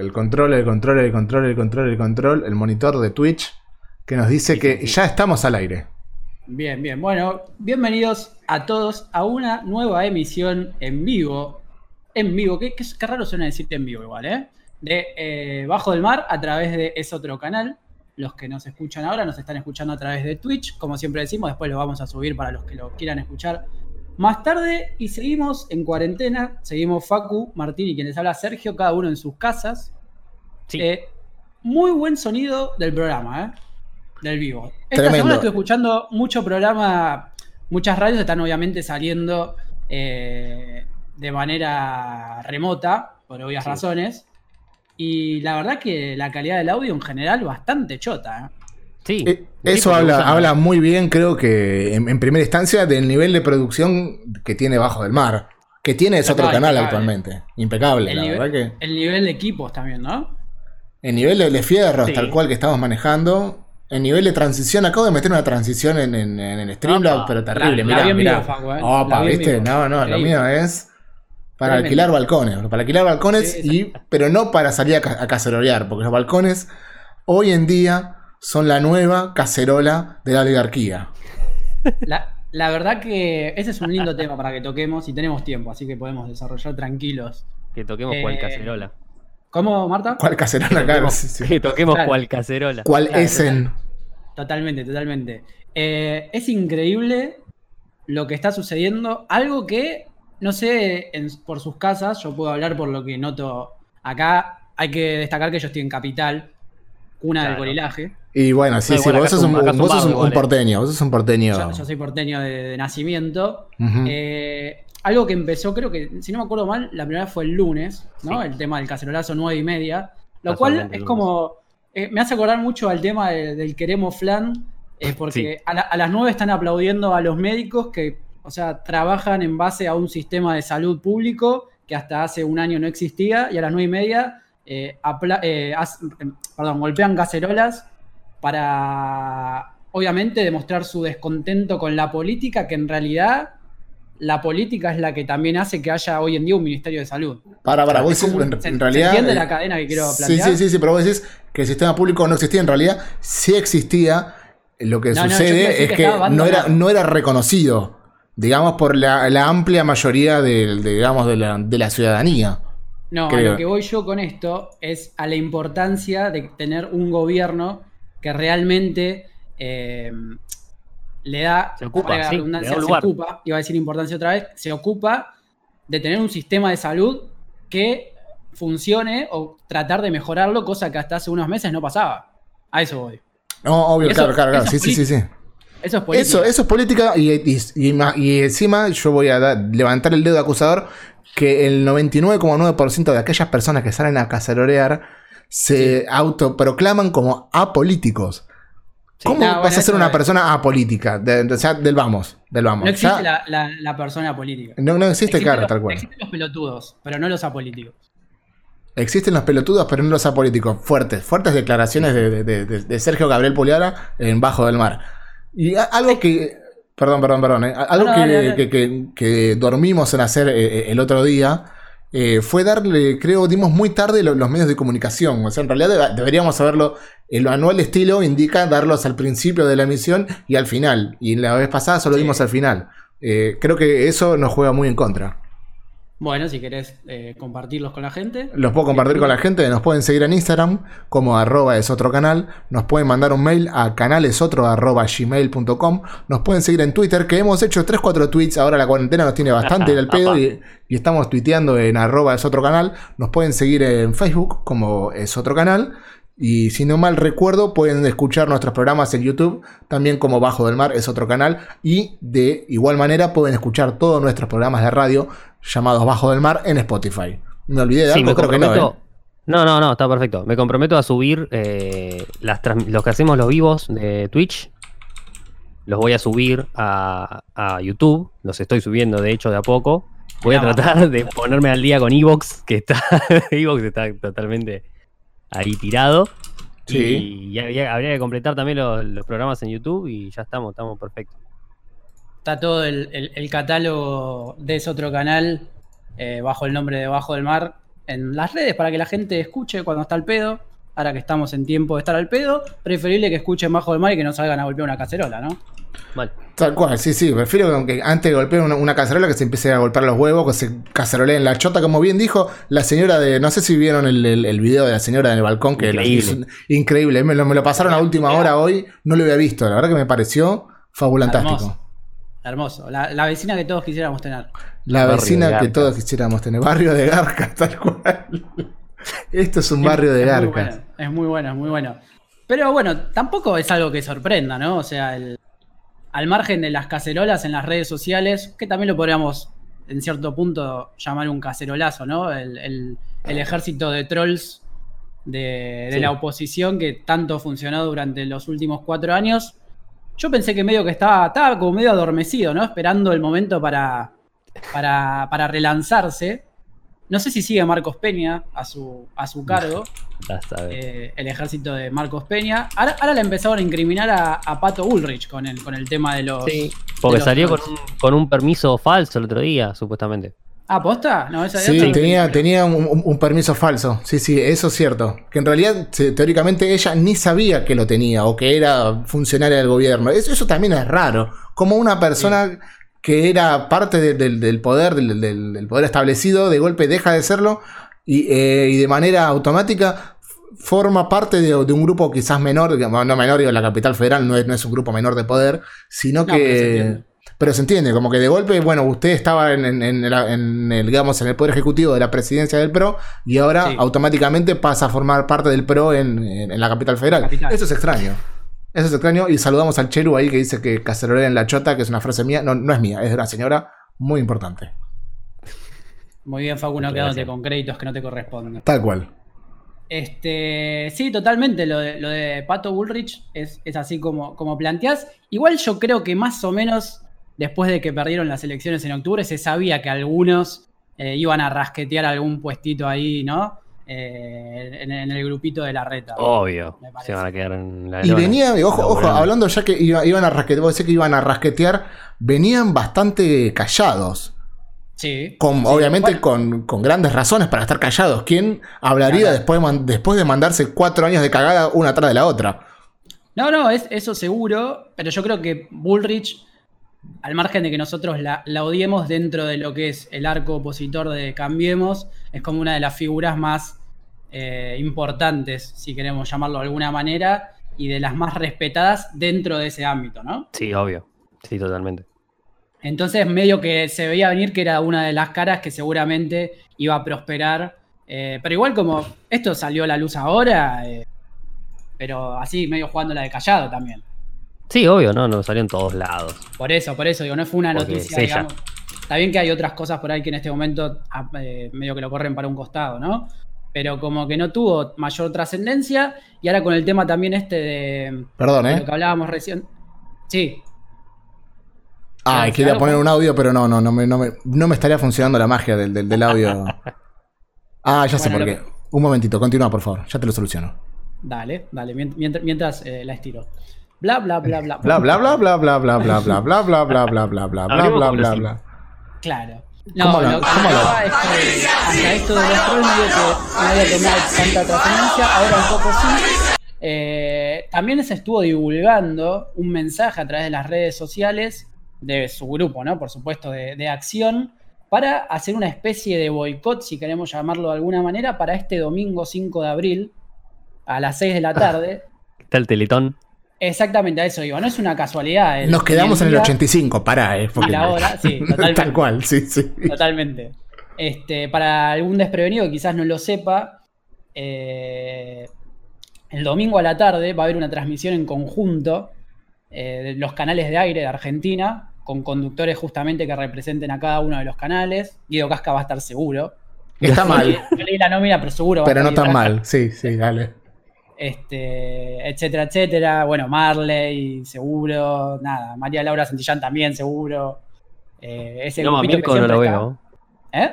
El control, el control, el control, el control, el control, el monitor de Twitch que nos dice que ya estamos al aire. Bien, bien. Bueno, bienvenidos a todos a una nueva emisión en vivo. En vivo, qué, qué, raro suena decirte en vivo igual, ¿eh? De eh, Bajo del Mar a través de ese otro canal. Los que nos escuchan ahora nos están escuchando a través de Twitch, como siempre decimos, después lo vamos a subir para los que lo quieran escuchar más tarde y seguimos en cuarentena, seguimos Facu, Martín y quienes habla Sergio, cada uno en sus casas. Sí. Eh, muy buen sonido del programa, ¿eh? Del vivo. Esta semana estoy escuchando mucho programa, muchas radios están obviamente saliendo eh, de manera remota, por obvias razones. Y la verdad que la calidad del audio en general bastante chota. ¿eh? Eh, eso habla, habla muy bien, creo que en, primera instancia, del nivel de producción que tiene Bajo del Mar. Que tiene ese otro canal actualmente. Impecable, la verdad que. El nivel de equipos también, ¿no? El nivel de, fierros, tal cual que estamos manejando. El nivel de transición, acabo de meter una transición en, en, el Streamlabs, pero terrible. Mira, mira. ¿eh? Opa, ¿viste? No, no, lo mío es para alquilar balcones. Para alquilar balcones, y, pero no para salir a, a cacerolear, porque los balcones hoy en día son la nueva cacerola de la oligarquía. La, verdad que ese es un lindo tema para que toquemos y tenemos tiempo, así que podemos desarrollar tranquilos. Que toquemos cual eh, cacerola. ¿Cómo, Marta? ¿Cuál cacerola? Claro, Que toquemos cual cacerola. ¿Cuál es en? Totalmente, totalmente. Eh, es increíble lo que está sucediendo. Algo que, no sé, por sus casas, yo puedo hablar por lo que noto acá. Hay que destacar que yo estoy en Capital, cuna del gorilaje. Y bueno, sí, sí, vos sos un, porteño, vos sos un porteño. Yo, soy porteño de, nacimiento. Eh, algo que empezó, creo que, si no me acuerdo mal, la primera fue el lunes, ¿no? El tema del cacerolazo nueve y media. Lo cual es como. Eh, me hace acordar mucho al tema del queremos flan, eh, porque a, las nueve están aplaudiendo a los médicos que, o sea, trabajan en base a un sistema de salud público que hasta hace un año no existía, y a las nueve y media perdón, golpean cacerolas para, obviamente, demostrar su descontento con la política, que en realidad la política es la que también hace que haya hoy en día un Ministerio de Salud. Para, para, vos decís, en, realidad... entiende la cadena que quiero plantear? Sí, sí, sí, pero vos decís que el sistema público no existía, en realidad sí existía, lo que sucede es que, no, era, no era reconocido, digamos, por la, amplia mayoría de, digamos, de, la, de la ciudadanía. No, a lo que voy yo con esto es a la importancia de tener un gobierno que realmente eh, le da, se ocupa, se, ocupa, iba a decir importancia otra vez, se ocupa de tener un sistema de salud que funcione o tratar de mejorarlo, cosa que hasta hace unos meses no pasaba. A eso voy. No, obvio, claro, claro, claro. Sí, sí, sí, sí. Eso es política. Eso, es política y, y, encima yo voy a levantar el dedo acusador que el 99,9% de aquellas personas que salen a cacerorear se autoproclaman como apolíticos. ¿Cómo vas a ser una persona apolítica? o sea, del vamos, del vamos. No existe la, persona política. No, no existe, cara, tal cual. Existen los pelotudos, pero no los apolíticos. Existen los pelotudos, pero no los apolíticos. Fuertes, fuertes declaraciones de, Sergio Gabriel Puliara en Bajo del Mar. Y algo que. Perdón, perdón, perdón. Eh, algo que, dormimos en hacer eh, eh, el otro día eh, fue darle, creo, dimos muy tarde los, medios de comunicación. O sea, en realidad deberíamos haberlo. El manual estilo indica darlos al principio de la emisión y al final. Y la vez pasada solo dimos al final. Eh, creo que eso nos juega muy en contra. Bueno, si querés eh, compartirlos con la gente. Los puedo compartir con la gente. Nos pueden seguir en Instagram como arroba es otro canal. Nos pueden mandar un mail a canalesotro arroba gmail.com. Nos pueden seguir en Twitter, que hemos hecho 3-4 tweets. Ahora la cuarentena nos tiene bastante en el pedo y, estamos tuiteando en arroba es otro canal. Nos pueden seguir en Facebook como es otro canal. Y si no mal recuerdo, pueden escuchar nuestros programas en YouTube, también como Bajo del Mar es otro canal. Y de igual manera pueden escuchar todos nuestros programas de radio llamados Bajo del Mar en Spotify. Me olvidé de algo, creo que no. ¿eh? No, no, no, está perfecto. Me comprometo a subir eh, las los que hacemos los vivos de Twitch. Los voy a subir a, YouTube. Los estoy subiendo, de hecho, de a poco. Voy a tratar de ponerme al día con Evox, que está. Evox está totalmente ahí tirado. Sí. Y habría que completar también los, programas en YouTube y ya estamos, estamos perfectos. Está todo el, catálogo de ese otro canal eh, bajo el nombre de Bajo del Mar en las redes para que la gente escuche cuando está al pedo. Ahora que estamos en tiempo de estar al pedo, preferible que escuchen bajo del mar y que no salgan a golpear una cacerola, ¿no? Mal. Tal cual, sí, sí. Prefiero que antes de golpear una, una cacerola que se empiece a golpear los huevos, que se caceroleen la chota, como bien dijo la señora de. No sé si vieron el, el- el video de la señora en el balcón, que Increíble. es un- increíble. Me lo, me lo pasaron a última hora hoy, no lo había visto. La verdad que me pareció fabulantástico. Hermoso. Hermoso. La, la vecina que todos quisiéramos tener. La Barrio vecina que todos quisiéramos tener. Barrio de Garcas, tal cual. Esto es un barrio de bueno, es muy bueno, es muy bueno. Pero bueno, tampoco es algo que sorprenda, ¿no? O sea, el- al margen de las cacerolas en las redes sociales, que también lo podríamos en cierto punto llamar un cacerolazo, ¿no? El, el- el ejército de trolls de, de Sí. la oposición que tanto funcionó durante los últimos cuatro años. Yo pensé que medio que estaba, estaba como medio adormecido, ¿no? Esperando el momento para, para, para relanzarse. No sé si sigue Marcos Peña a su, a su cargo, Ya sabes. eh, el ejército de Marcos Peña. Ahora, ahora le empezaron a incriminar a, a Pato Ulrich con el, con el tema de los. Sí, porque los salió con un, con un permiso falso el otro día, supuestamente. Ah, ¿posta? No, esa Sí, tenía, tenía un, permiso falso. Sí, sí, eso es cierto. Que en realidad, teóricamente, ella ni sabía que lo tenía o que era funcionaria del gobierno. Eso, eso también es raro. Como una persona que era parte de- del, del poder, del, del- del poder establecido, de golpe deja de serlo y, eh, y de manera automática forma parte de, de un grupo quizás menor, no menor, digo, la capital federal no es, no es un grupo menor de poder, sino No, pero se que... Pero se entiende, como que de golpe, bueno, usted estaba en, en- en la- en el, digamos, en el poder ejecutivo de la presidencia del PRO y ahora Sí. automáticamente pasa a formar parte del PRO en, la capital federal. Capital. Eso es extraño. Eso es extraño. Y saludamos al Chelu ahí que dice que cacerolera en la chota, que es una frase mía. No, no es mía, es de una señora muy importante. Muy bien, Facu, no quedándote con créditos que no te corresponden. Tal cual. Este, sí, totalmente. Lo de, lo de Pato Bullrich es, es así como, como planteás. Igual yo creo que más o menos después de que perdieron las elecciones en octubre, se sabía que algunos eh, iban a rasquetear algún puestito ahí, ¿no? Eh, en, en el grupito de la reta. Obvio. Me parece. Se van a quedar en la Y lona. venía, y ojo, ojo, hablando ya que iba- iban a rasquetear, vos decís que iban a rasquetear, venían bastante callados. Sí. Con, Sí, obviamente bueno, con, con grandes razones para estar callados. ¿Quién hablaría Claro. después, man- después de mandarse cuatro años de cagada una atrás de la otra? No, no, es, eso seguro, pero yo creo que Bullrich, al margen de que nosotros la, la odiemos dentro de lo que es el arco opositor de Cambiemos, es como una de las figuras más eh, importantes, si queremos llamarlo de alguna manera, y de las más respetadas dentro de ese ámbito, ¿no? Sí, obvio. Sí, totalmente. Entonces, medio que se veía venir que era una de las caras que seguramente iba a prosperar. eh, pero igual como esto salió a la luz ahora, eh, pero así medio jugando la de callado también. Sí, obvio, no, no salió en todos lados. Por eso, por eso, digo, no fue una Porque noticia, es digamos. Está bien que hay otras cosas por ahí que en este momento ah, eh, medio que lo corren para un costado, ¿no? Pero como que no tuvo mayor trascendencia. Y ahora con el tema también este de, Perdón, de ¿eh? lo que hablábamos recién. Sí, ¿Qué quería poner un audio, pero no, no, no me, no me, no me estaría funcionando la magia del, del, del audio. Ah, ya sé por qué. Un momentito, continúa, por favor. Ya te lo soluciono. dale, dale, mient- mientras, mientras eh, la estiro. Bla, bla, bla, bla. Bla bla bla bla bla bla bla bla bla bla bla bla bla bla bla bla bla. Claro. ¿Cómo No, no? lo hasta esto de los trolls medio que no había tomado tanta trascendencia, ahora un poco sí. Eh, también se estuvo divulgando un mensaje a través de las redes sociales de su grupo, ¿no? Por supuesto, de, de acción, para hacer una especie de boicot, si queremos llamarlo de alguna manera, para este domingo 5 de abril, a las 6 de la tarde. Está el teletón. Exactamente a eso iba, no es una casualidad. Nos quedamos en el día- 85, pará, eh. porque- la hora, sí, totalmente. Tal cual, sí, sí. Totalmente. Este, para algún desprevenido que quizás no lo sepa, eh, el domingo a la tarde va a haber una transmisión en conjunto eh, de los canales de aire de Argentina, con conductores justamente que representen a cada uno de los canales. Guido Casca va a estar seguro. Está mal, no leí la nómina, pero seguro va pero a no estar tan mal. Sí, sí, dale. Este, etcétera, etcétera. Bueno, Marley, seguro. Nada, María Laura Santillán también, seguro. Eh, ese Si no va Mirko, no lo está- veo. ¿Eh?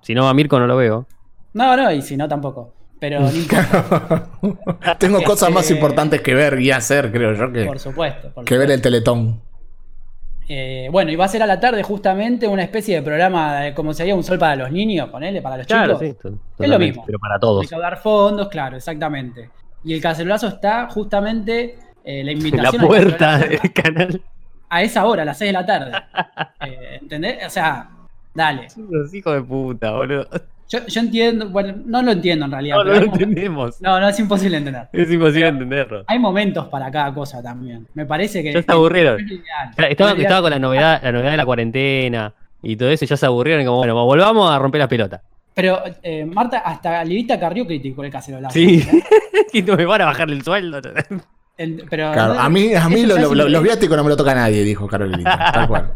Si no va Mirko, no lo veo. No, no, y si no, tampoco. Pero no Tengo cosas más importantes que ver y hacer, creo yo, que, por supuesto. por que ver el teletón. Eh, bueno, y va a ser a la tarde justamente una especie de programa de, como sería un sol para los niños, ponele, para los Claro, chicos. sí. Es lo mismo. Pero para todos. Recaudar fondos, claro, exactamente. Y el cacerolazo está justamente eh, la En la invitación puerta del canal. a esa hora, a las 6 de la tarde. Eh, ¿Entendés? O sea, dale. Los hijos de puta, boludo. Yo, yo entiendo, bueno, no lo entiendo en realidad. No, no pero lo entendemos. no, no es imposible entender. Es imposible entenderlo. Hay momentos para cada cosa también. Me parece que. Ya se aburrieron. es Estaba, con la novedad, la novedad de la cuarentena y todo eso, y ya se aburrieron y como, bueno, volvamos a romper la pelota. Pero eh, Marta, hasta Lilita Carrió criticó el cacerolazo. Sí. ¿eh? y no me van a bajar el sueldo. El- pero, Claro, a mí, a mí lo- lo- lo- los viáticos no me lo toca nadie, dijo Carolina. Tal cual.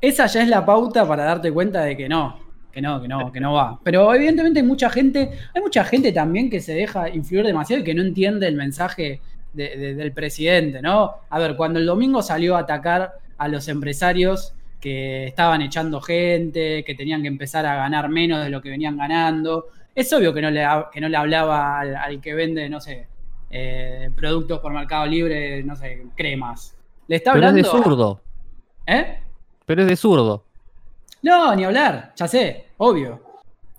Esa ya es la pauta para darte cuenta de que no, que no, que no, que no va. Pero evidentemente hay mucha gente, hay mucha gente también que se deja influir demasiado y que no entiende el mensaje de- de- del presidente, ¿no? A ver, cuando el domingo salió a atacar a los empresarios que estaban echando gente, que tenían que empezar a ganar menos de lo que venían ganando, es obvio que no le, que no le hablaba al, al que vende, no sé, eh, productos por Mercado Libre, no sé, cremas. Le está Pero es hablando... de zurdo. ¿Eh? Pero es de zurdo. No, ni hablar, ya sé, obvio.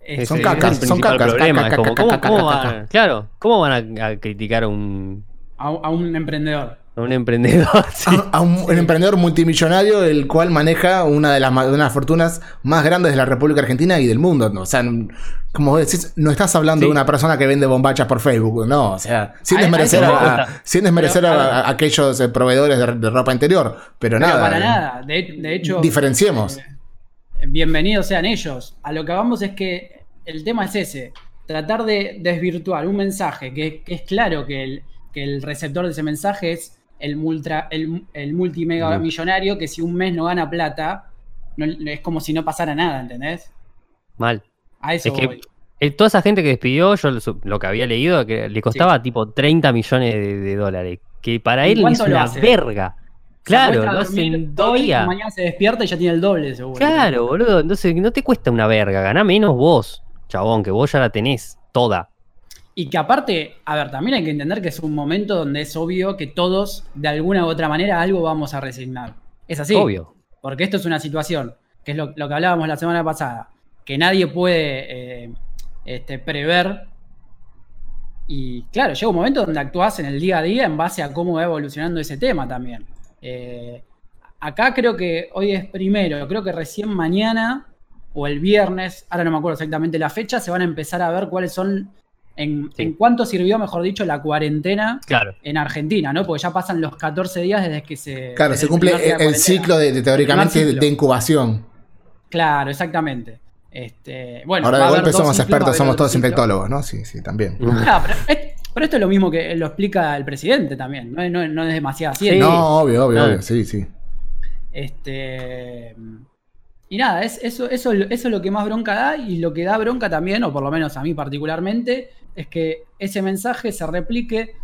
Ese Son es cacas, son cacas, problema. caca, Es como, caca, ¿cómo, caca, cómo caca, van- claro, ¿cómo van a, a criticar a un, A, un- a un emprendedor. A un emprendedor? Sí. A, a un, un emprendedor multimillonario el cual maneja una de las, ma- de las fortunas más grandes de la República Argentina y del mundo. ¿no? O sea, como decís, no estás hablando Sí. de una persona que vende bombachas por Facebook, no, o sea, sin desmerecer, a, sin desmerecer Pero, a, a ver. a aquellos eh, proveedores de, de ropa interior, pero, Pero nada. para eh, nada. De, de hecho, Diferenciemos. eh, bienvenidos sean ellos. A lo que vamos es que el tema es ese. Tratar de desvirtuar un mensaje que, que es claro que el, que el receptor de ese mensaje es el, multra, el, el multimega millonario que si un mes no gana plata, no- es como si no pasara nada, ¿entendés? Mal. A eso Es que voy. eh, toda esa gente que despidió, yo lo, que había leído, que le costaba tipo 30 millones de, de dólares. Que para ¿Y él es una hace? verga. Claro, lo hacen dos días. Mañana se despierta y ya tiene el doble, seguro. Claro, boludo. Entonces no te cuesta una verga. Ganá menos vos, chabón, que vos ya la tenés toda. Y que aparte, a ver, también hay que entender que es un momento donde es obvio que todos, de alguna u otra manera, algo vamos a resignar. Es así. Obvio. Porque esto es una situación, que es lo, lo que hablábamos la semana pasada, que nadie puede eh, este, prever. Y claro, llega un momento donde actúas en el día a día en base a cómo va evolucionando ese tema también. Eh, acá creo que hoy es primero, creo que recién mañana o el viernes, ahora no me acuerdo exactamente la fecha, se van a empezar a ver cuáles son, en, Sí. en cuánto sirvió, mejor dicho, la cuarentena Claro. en Argentina, ¿no? Porque ya pasan los 14 días desde que se... Claro, se cumple el, ciclo de, de teóricamente de, incubación. Claro, exactamente. Este, bueno, Ahora de golpe somos ciclos, expertos, somos todos ciclo. infectólogos, ¿no? Sí, sí, también. Ah, pero, es- pero esto es lo mismo que lo explica el presidente también, no es, no es- no es demasiada ciencia. No, obvio, obvio, obvio, sí, sí. Este, y nada, es, eso, eso, eso es lo que más bronca da y lo que da bronca también, o por lo menos a mí particularmente, es que ese mensaje se replique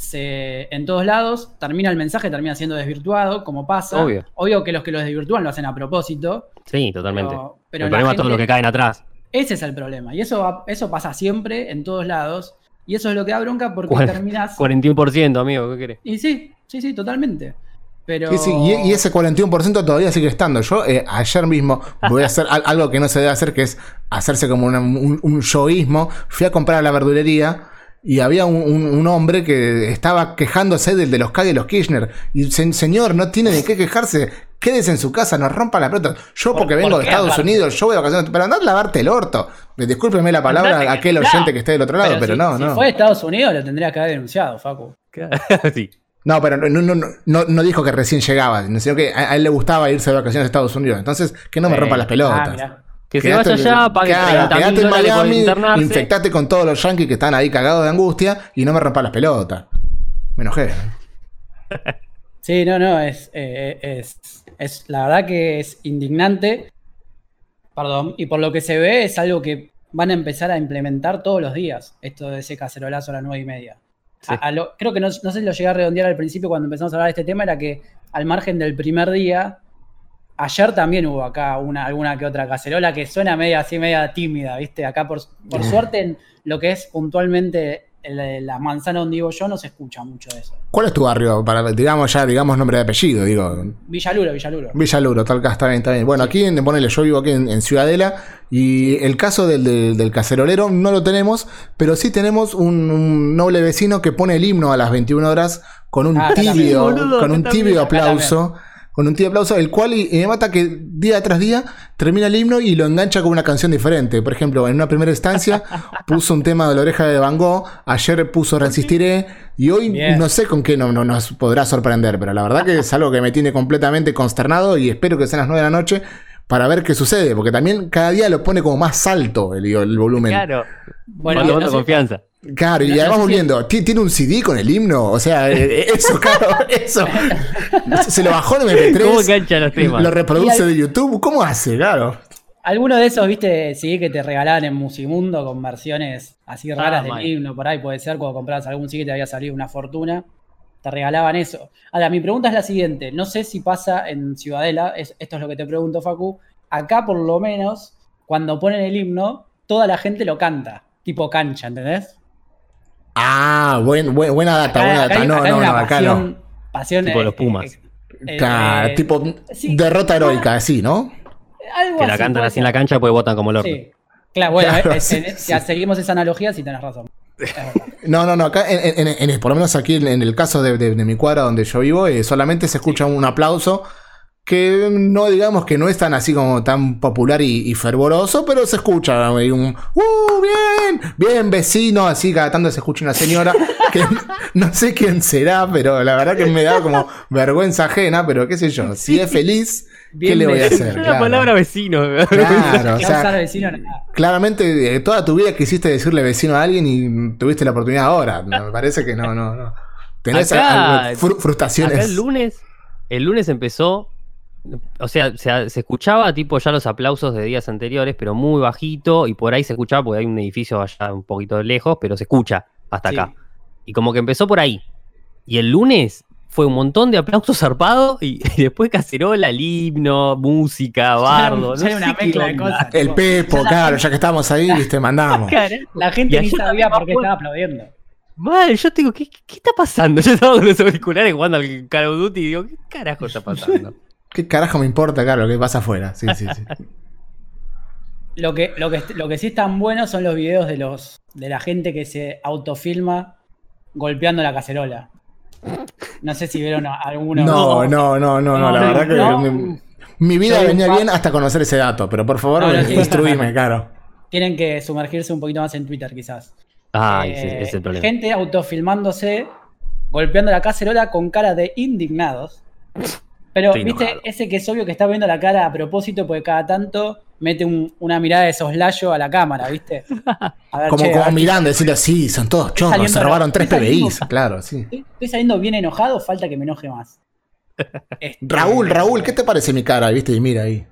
se, en todos lados, termina el mensaje, termina siendo desvirtuado, como pasa. Obvio. que los que los desvirtúan lo hacen a propósito. Sí, totalmente. Pero, pero el problema es todo lo que caen atrás. Ese es el problema. Y eso, eso pasa siempre, en todos lados. Y eso es lo que da bronca porque terminas. 41%, amigo, ¿qué querés? Y sí, sí, sí, totalmente. Pero. Sí, sí, y, y ese 41% todavía sigue estando. Yo eh, ayer mismo voy a hacer al- algo que no se debe hacer, que es hacerse como una- un, un yoísmo. Fui a comprar a la verdulería y había un, un- un hombre que estaba quejándose del de los K y los Kirchner. Y se- señor, no tiene de qué quejarse. Quédese en su casa, no rompa la pelota. Yo ¿Por- porque por vengo de Estados aparte? Unidos, yo voy de vacaciones, pero andar a lavarte el orto. Discúlpeme la palabra Andate a que- aquel no. oyente que esté del otro lado, pero, si, no, si no. fue de Estados Unidos, lo tendría que haber denunciado, Facu. sí. No, pero no, no, no, no, dijo que recién llegaba, sino que a, él le gustaba irse de vacaciones a Estados Unidos. Entonces, que no me rompa las pelotas. Ah, mirá. Que se vaya allá, pague claro, 30 mil quedate en Miami, infectate con todos los yankees que están ahí cagados de angustia y no me rompa las pelotas. Me enojé. Sí, no, no, es, eh, es, es la verdad que es indignante. Perdón, y por lo que se ve es algo que van a empezar a implementar todos los días, esto de ese cacerolazo a las nueve y media. Sí. A- a lo- creo que no, no sé si lo llegué a redondear al principio cuando empezamos a hablar de este tema, era que al margen del primer día, ayer también hubo acá una, alguna que otra cacerola que suena media así, media tímida, ¿viste? Acá por, por suerte en lo que es puntualmente el- la manzana donde vivo yo no se escucha mucho de eso. ¿Cuál es tu barrio? Para, digamos ya, digamos nombre de apellido, digo. Villaluro, Villaluro. Villaluro, tal está bien, está bien. Bueno, aquí en, ponele, yo vivo aquí en, en Ciudadela y el caso del, del- del cacerolero no lo tenemos, pero sí tenemos un, un noble vecino que pone el himno a las 21 horas con un Ah, acá también. tibio, Boludo, con un tibio también. Con un tibio aplauso, el cual y, y me mata que día tras día termina el himno y lo engancha con una canción diferente. Por ejemplo, en una primera instancia puso un tema de la oreja de Van Gogh, ayer puso Resistiré y hoy Bien. no sé con qué no, no nos podrá sorprender, pero la verdad que es algo que me tiene completamente consternado y espero que sean las 9 de la noche para ver qué sucede, porque también cada día lo pone como más alto el, el volumen. Claro. Bueno, no confianza. Y No- además no sé si- volviendo, ¿ti- ¿tiene un CD con el himno? O sea, eh, eso, claro, eso. Se lo bajó en MP3. ¿Cómo engancha los temas? Lo reproduce Y de YouTube. ¿Cómo hace? Claro. Alguno de esos, viste, sí, que te regalaban en Musimundo con versiones así raras del himno, por ahí puede ser, cuando comprabas algún sí que te había salido una fortuna, te regalaban eso. Ahora, mi pregunta es la siguiente, no sé si pasa en Ciudadela, es- esto es lo que te pregunto, Facu, acá por lo menos, cuando ponen el himno, toda la gente lo canta, tipo cancha, ¿entendés? Ah, buen, buen- buena data, buena acá data. hay- No, acá no, no, acá pasión, no. pasión, Tipo eh, los Pumas. eh, eh, Claro, eh, tipo sí. derrota heroica, así, ¿no? algo Que la así, cantan así en la cancha porque votan como el orto. Sí. Claro, bueno, Claro, sí, en- sí. si seguimos esa analogía, sí tenés razón. No, no, no, acá, en, en- en- por lo menos aquí en, en el caso de, de- de mi cuadra donde yo vivo, eh, solamente se escucha un aplauso que no digamos que no es tan así como tan popular y, y fervoroso, pero se escucha hay un ¡Uh, bien! Bien, vecino, así cada tanto se escucha una señora que no sé quién será, pero la verdad que me da como vergüenza ajena, pero qué sé yo, si es feliz, ¿qué le voy a hacer? la Claro. palabra vecino. Claro, o Que sea, usar vecino, nada. claramente eh, toda tu vida quisiste decirle vecino a alguien y tuviste la oportunidad ahora. No, me parece que no, no, no. Tenés Acá- algo- fru- frustraciones. Acá el lunes, el lunes empezó, o sea, se, se escuchaba tipo ya los aplausos de días anteriores, pero muy bajito, y por ahí se escuchaba porque hay un edificio allá un poquito lejos, pero se escucha hasta Sí. acá. Y como que empezó por ahí. Y el lunes fue un montón de aplausos zarpados y, y después cacerola, el himno, música, bardo. Ya hay no una sé qué mezcla de cosas. El Pepo, ya la claro, gente- ya que estamos ahí, viste, mandamos. La gente ni sabía por qué estaba aplaudiendo. Mal, yo te digo, ¿qué, qué está pasando? Yo estaba con los auriculares jugando al Call of Duty y digo, ¿qué carajo está pasando? ¿Qué carajo me importa, claro, lo que pasa afuera? Sí, sí, sí. Lo que, lo, que, lo que sí están buenos son los videos de los de la gente que se autofilma golpeando la cacerola. No sé si vieron alguno. No, no, no, no, no, la No, verdad que no. mi, mi vida venía bien hasta conocer ese dato, pero por favor, No, no, sí. instruíme, claro. Tienen que sumergirse un poquito más en Twitter, quizás. Ay, Eh, sí, ese es el problema. Gente autofilmándose, golpeando la cacerola con cara de indignados. Pero, Estoy viste, enojado. ese que es obvio que está viendo la cara a propósito, porque cada tanto mete un- una mirada de soslayo a la cámara, ¿viste? A ver, Como, che, a como ver, mirando, decirle, sí, son todos chorros, se robaron tres PBIs, claro, sí. Estoy, saliendo bien enojado, falta que me enoje más. Este, Raúl, Raúl, ¿qué te parece mi cara? ¿Viste? Y mira ahí.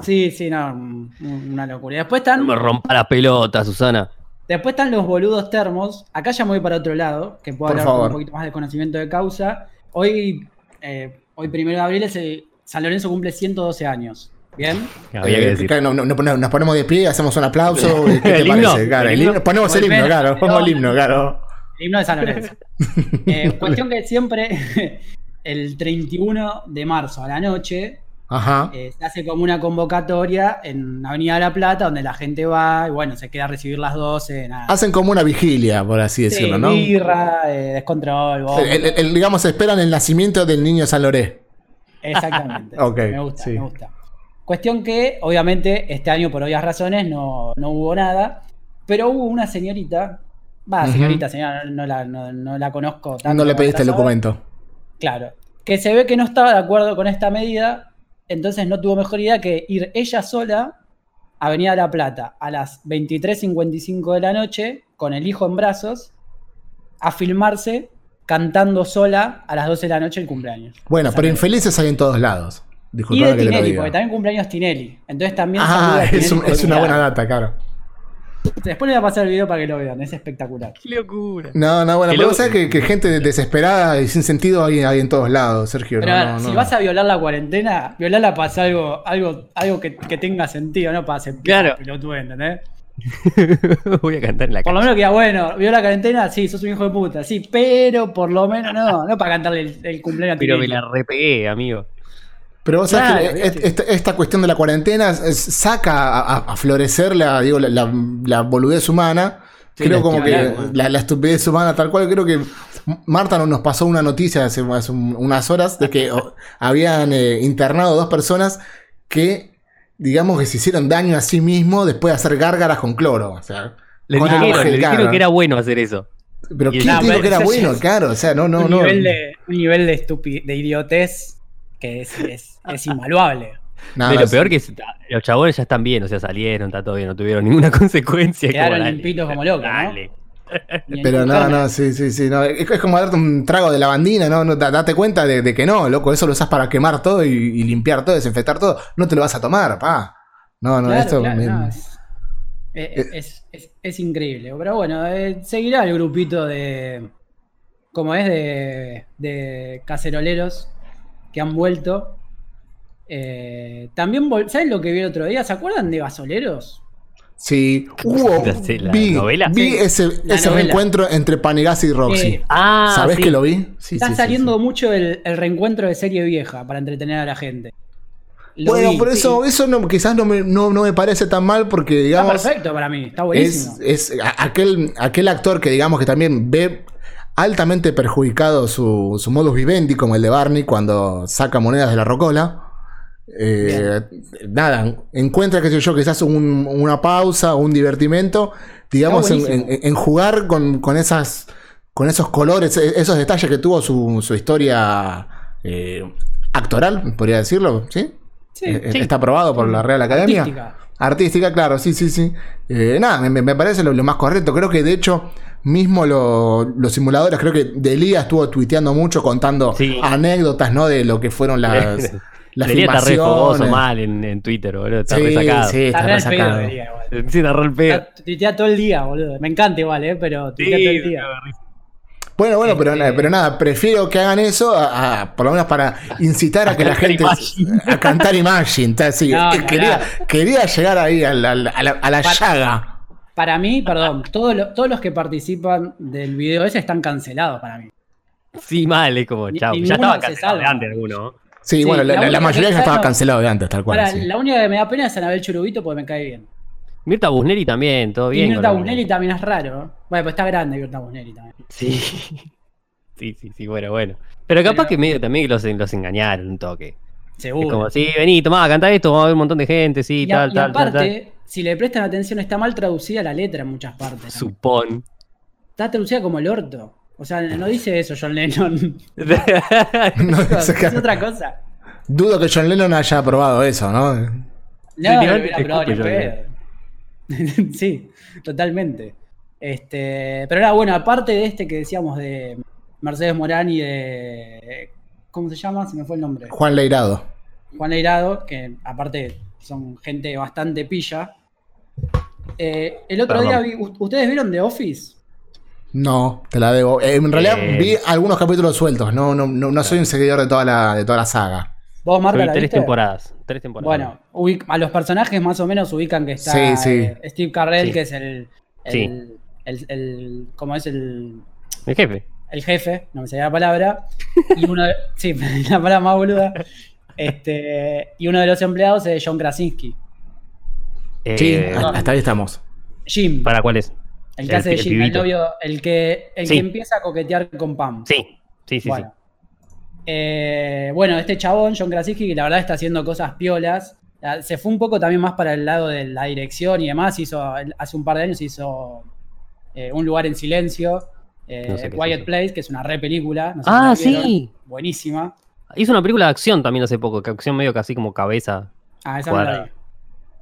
Sí, sí, no, un- una locura. Después están, No me rompa la pelota, Susana. después están los boludos termos. Acá ya me voy para otro lado, que puedo Por hablar con un poquito más de conocimiento de causa. Hoy, eh, hoy primero de abril, es el- San Lorenzo cumple 112 años. ¿Bien? Eh, que decir. claro, no- no- no- nos ponemos de pie, hacemos un aplauso. ¿Qué te El himno, parece? Claro, el himno. ponemos el himno, claro. Ponemos el himno, claro. El himno de San Lorenzo. Eh, cuestión que siempre, el 31 de marzo a la noche, Ajá. eh, se hace como una convocatoria en Avenida de la Plata, donde la gente va y bueno, se queda a recibir las 12, nada. Hacen como una vigilia, por así Sí, decirlo, ¿no? birra, eh, descontrol, bomba. El- el- el- digamos, esperan el nacimiento del niño San Loré. Exactamente. Me gusta, sí. me gusta. Cuestión que, obviamente, este año, por obvias razones, no, no hubo nada. Pero hubo una señorita. Va, señorita, señora, no la, no, no la conozco tanto. No le pediste el documento. Claro. Que se ve que no estaba de acuerdo con esta medida. Entonces no tuvo mejor idea que ir ella sola a Avenida de la Plata a las 23.55 de la noche, con el hijo en brazos, a filmarse cantando sola a las 12 de la noche el cumpleaños. Bueno, pero infelices hay en todos lados. y Disculpame de que Tinelli, porque también cumpleaños Tinelli. Entonces también Ah, es, un- una buena data, claro. Después le voy a pasar el video para que lo vean, es espectacular. ¡Qué locura! No, no, bueno, Que pero luego- sabes que, que gente desesperada y sin sentido hay, hay en todos lados, Sergio. Pero no, a ver, no, si no. vas a violar la cuarentena, violarla para hacer algo, algo, algo que, que tenga sentido, no para hacer Claro. pelotudez, ¿entendés? Voy a cantar en la Por lo menos queda bueno. ¿Vio la cuarentena? Sí, sos un hijo de puta. Sí, pero por lo menos no. No para cantarle el, el cumpleaños a Pero me la repegué, amigo. Pero vos sabés Claro, que ¿viste? esta, esta cuestión de la cuarentena es- saca a, florecer la, digo, la, la- la boludez humana. Sí, creo como que la, la estupidez humana, tal cual. Creo que Marta nos pasó una noticia hace, hace un- unas horas de que o, habían eh, internado dos personas que, digamos, que se hicieron daño a sí mismos después de hacer gárgaras con cloro. O sea, Le con dijeron, el- le dijeron claro. que era bueno hacer eso. Pero y- ¿quién No, dijo que era bueno? Claro, o sea, no, no, un, no. nivel de, un nivel de, estupi- de idiotez que es, es, es invaluable. Nada, de lo es- peor que es- los chabones ya están bien, o sea, salieron, está todo bien, no tuvieron ninguna consecuencia. Quedaron como, limpitos como locos, ¿no? Dale. Pero no, no, sí, sí, sí. No. Es, es como darte un trago de lavandina, ¿no? no da- date cuenta de, de que no, loco. Eso lo usas para quemar todo y, y limpiar todo, desinfectar todo. No te lo vas a tomar, pa. No, no, Claro, esto. claro, me- no, es, es- es- es- es increíble. Pero bueno, eh, seguirá el grupito de. Como es de, de caceroleros que han vuelto. Eh, también, ¿saben lo que vi el otro día? ¿Se acuerdan de gasoleros? Sí, hubo. ¿La- la vi novela? vi Sí, ese, ese novela. reencuentro entre Panigasi y Roxy. Eh, Ah, ¿Sabés sí. que lo vi? Sí, Está saliendo sí. mucho el, el reencuentro de serie vieja para entretener a la gente. Lo Bueno, vi, por sí. eso, eso no, quizás no me, no, no me parece tan mal porque, Está digamos. perfecto para mí, está es, buenísimo. es a- aquel, aquel actor que digamos que también ve altamente perjudicado su, su modus vivendi, como el de Barney cuando saca monedas de la rocola. Eh, nada, encuentra, qué sé yo, quizás un- una pausa, un divertimento, digamos, en, buenísimo. en- en jugar con, con esas con esos colores, e- esos detalles que tuvo su, su historia eh, actoral, podría decirlo, ¿sí? Sí, Eh, sí. Está aprobado por la Real Academia. Artística. Artística, claro, sí, sí, sí. Nada, me, me parece lo, lo más correcto. Creo que de hecho, mismo lo- los simuladores, creo que Delia estuvo tuiteando mucho contando Sí. anécdotas, ¿no? De lo que fueron las, las Debería estar re fogoso mal en, en Twitter, boludo. Está Sí, resacado. sí, Está pedo, resacado. diría. Sí, está re el pedo. Está- Tuitea todo el día, boludo. Me encanta igual, ¿eh? Pero tuitea todo el día. Bueno, bueno, pero, pero nada, prefiero que hagan eso, a, a- por lo menos para incitar a, que la gente. Imagine. A cantar Imagine. No, Eh, quería, llegar ahí a la, a la- a la- Para- llaga. Para mí, perdón, todos, los- todos los que participan del video ese están cancelados para mí. Sí, mal, es como, Ni- chao. Ya estaba cancelado antes alguno. Sí, Sí, bueno, la, mayoría ya estaba cancelado de antes, tal cual. Ahora, sí. la única que me da pena es Anabel Churubito porque me cae bien. Mirta Busneri también, todo bien. y Mirta Busnelli también es raro. Bueno, pues está grande Mirta Busnelli también. Sí. Sí, sí, sí, bueno, bueno. Pero capaz Pero- que medio también los, los engañaron un toque. Seguro. Es como, sí, vení, tomá, cantá esto, vamos a ver un montón de gente, sí, y, a- tal, y tal, tal, aparte, si le prestan atención, está mal traducida la letra en muchas partes. Supón. Está traducida como el orto. O sea, no dice eso John Lennon. No, es otra cosa. Dudo que John Lennon haya aprobado eso, ¿no? No, Literalmente lo hubiera probado ni pedo. sí, totalmente. Este, pero era bueno, aparte de este que decíamos de Mercedes Morán y de. ¿Cómo se llama? Se me fue el nombre. Juan Leirado. Juan Leirado, que aparte son gente bastante pilla. Eh, el otro Perdón. día vi. ¿u- ¿Ustedes vieron The Office? No, te la debo. Eh, en realidad Eh. vi algunos capítulos sueltos. No, no, no, no soy un seguidor de toda la, de toda la saga. ¿Vos, Marta, la tres viste? temporadas. Tres temporadas. Bueno, ubic- a los personajes más o menos ubican que está Sí, sí. eh, Steve Carrell, Sí. que es el. el, Sí. el- el- ¿Cómo es el. El jefe. el jefe, no me salía la palabra, y uno de, sí, la palabra más boluda, este, y uno de los empleados es John Krasinski, Sí, Eh, hasta hasta ahí estamos. Jim, ¿Para cuál es? El que el- hace de Jim, el novio, el que, el Sí. que empieza a coquetear con Pam. Sí, sí, sí. bueno. Eh, bueno, este chabón, John Krasinski, que la verdad está haciendo cosas piolas, ah, se fue un poco también más para el lado de la dirección y demás, hizo, hace un par de años hizo eh, Un lugar en silencio, eh, No sé es Quiet. Place, que es una re película. no sé Ah, si sí. Buenísima. Hizo una película de acción también hace poco, que acción medio casi como cabeza. Ah, esa no la vi.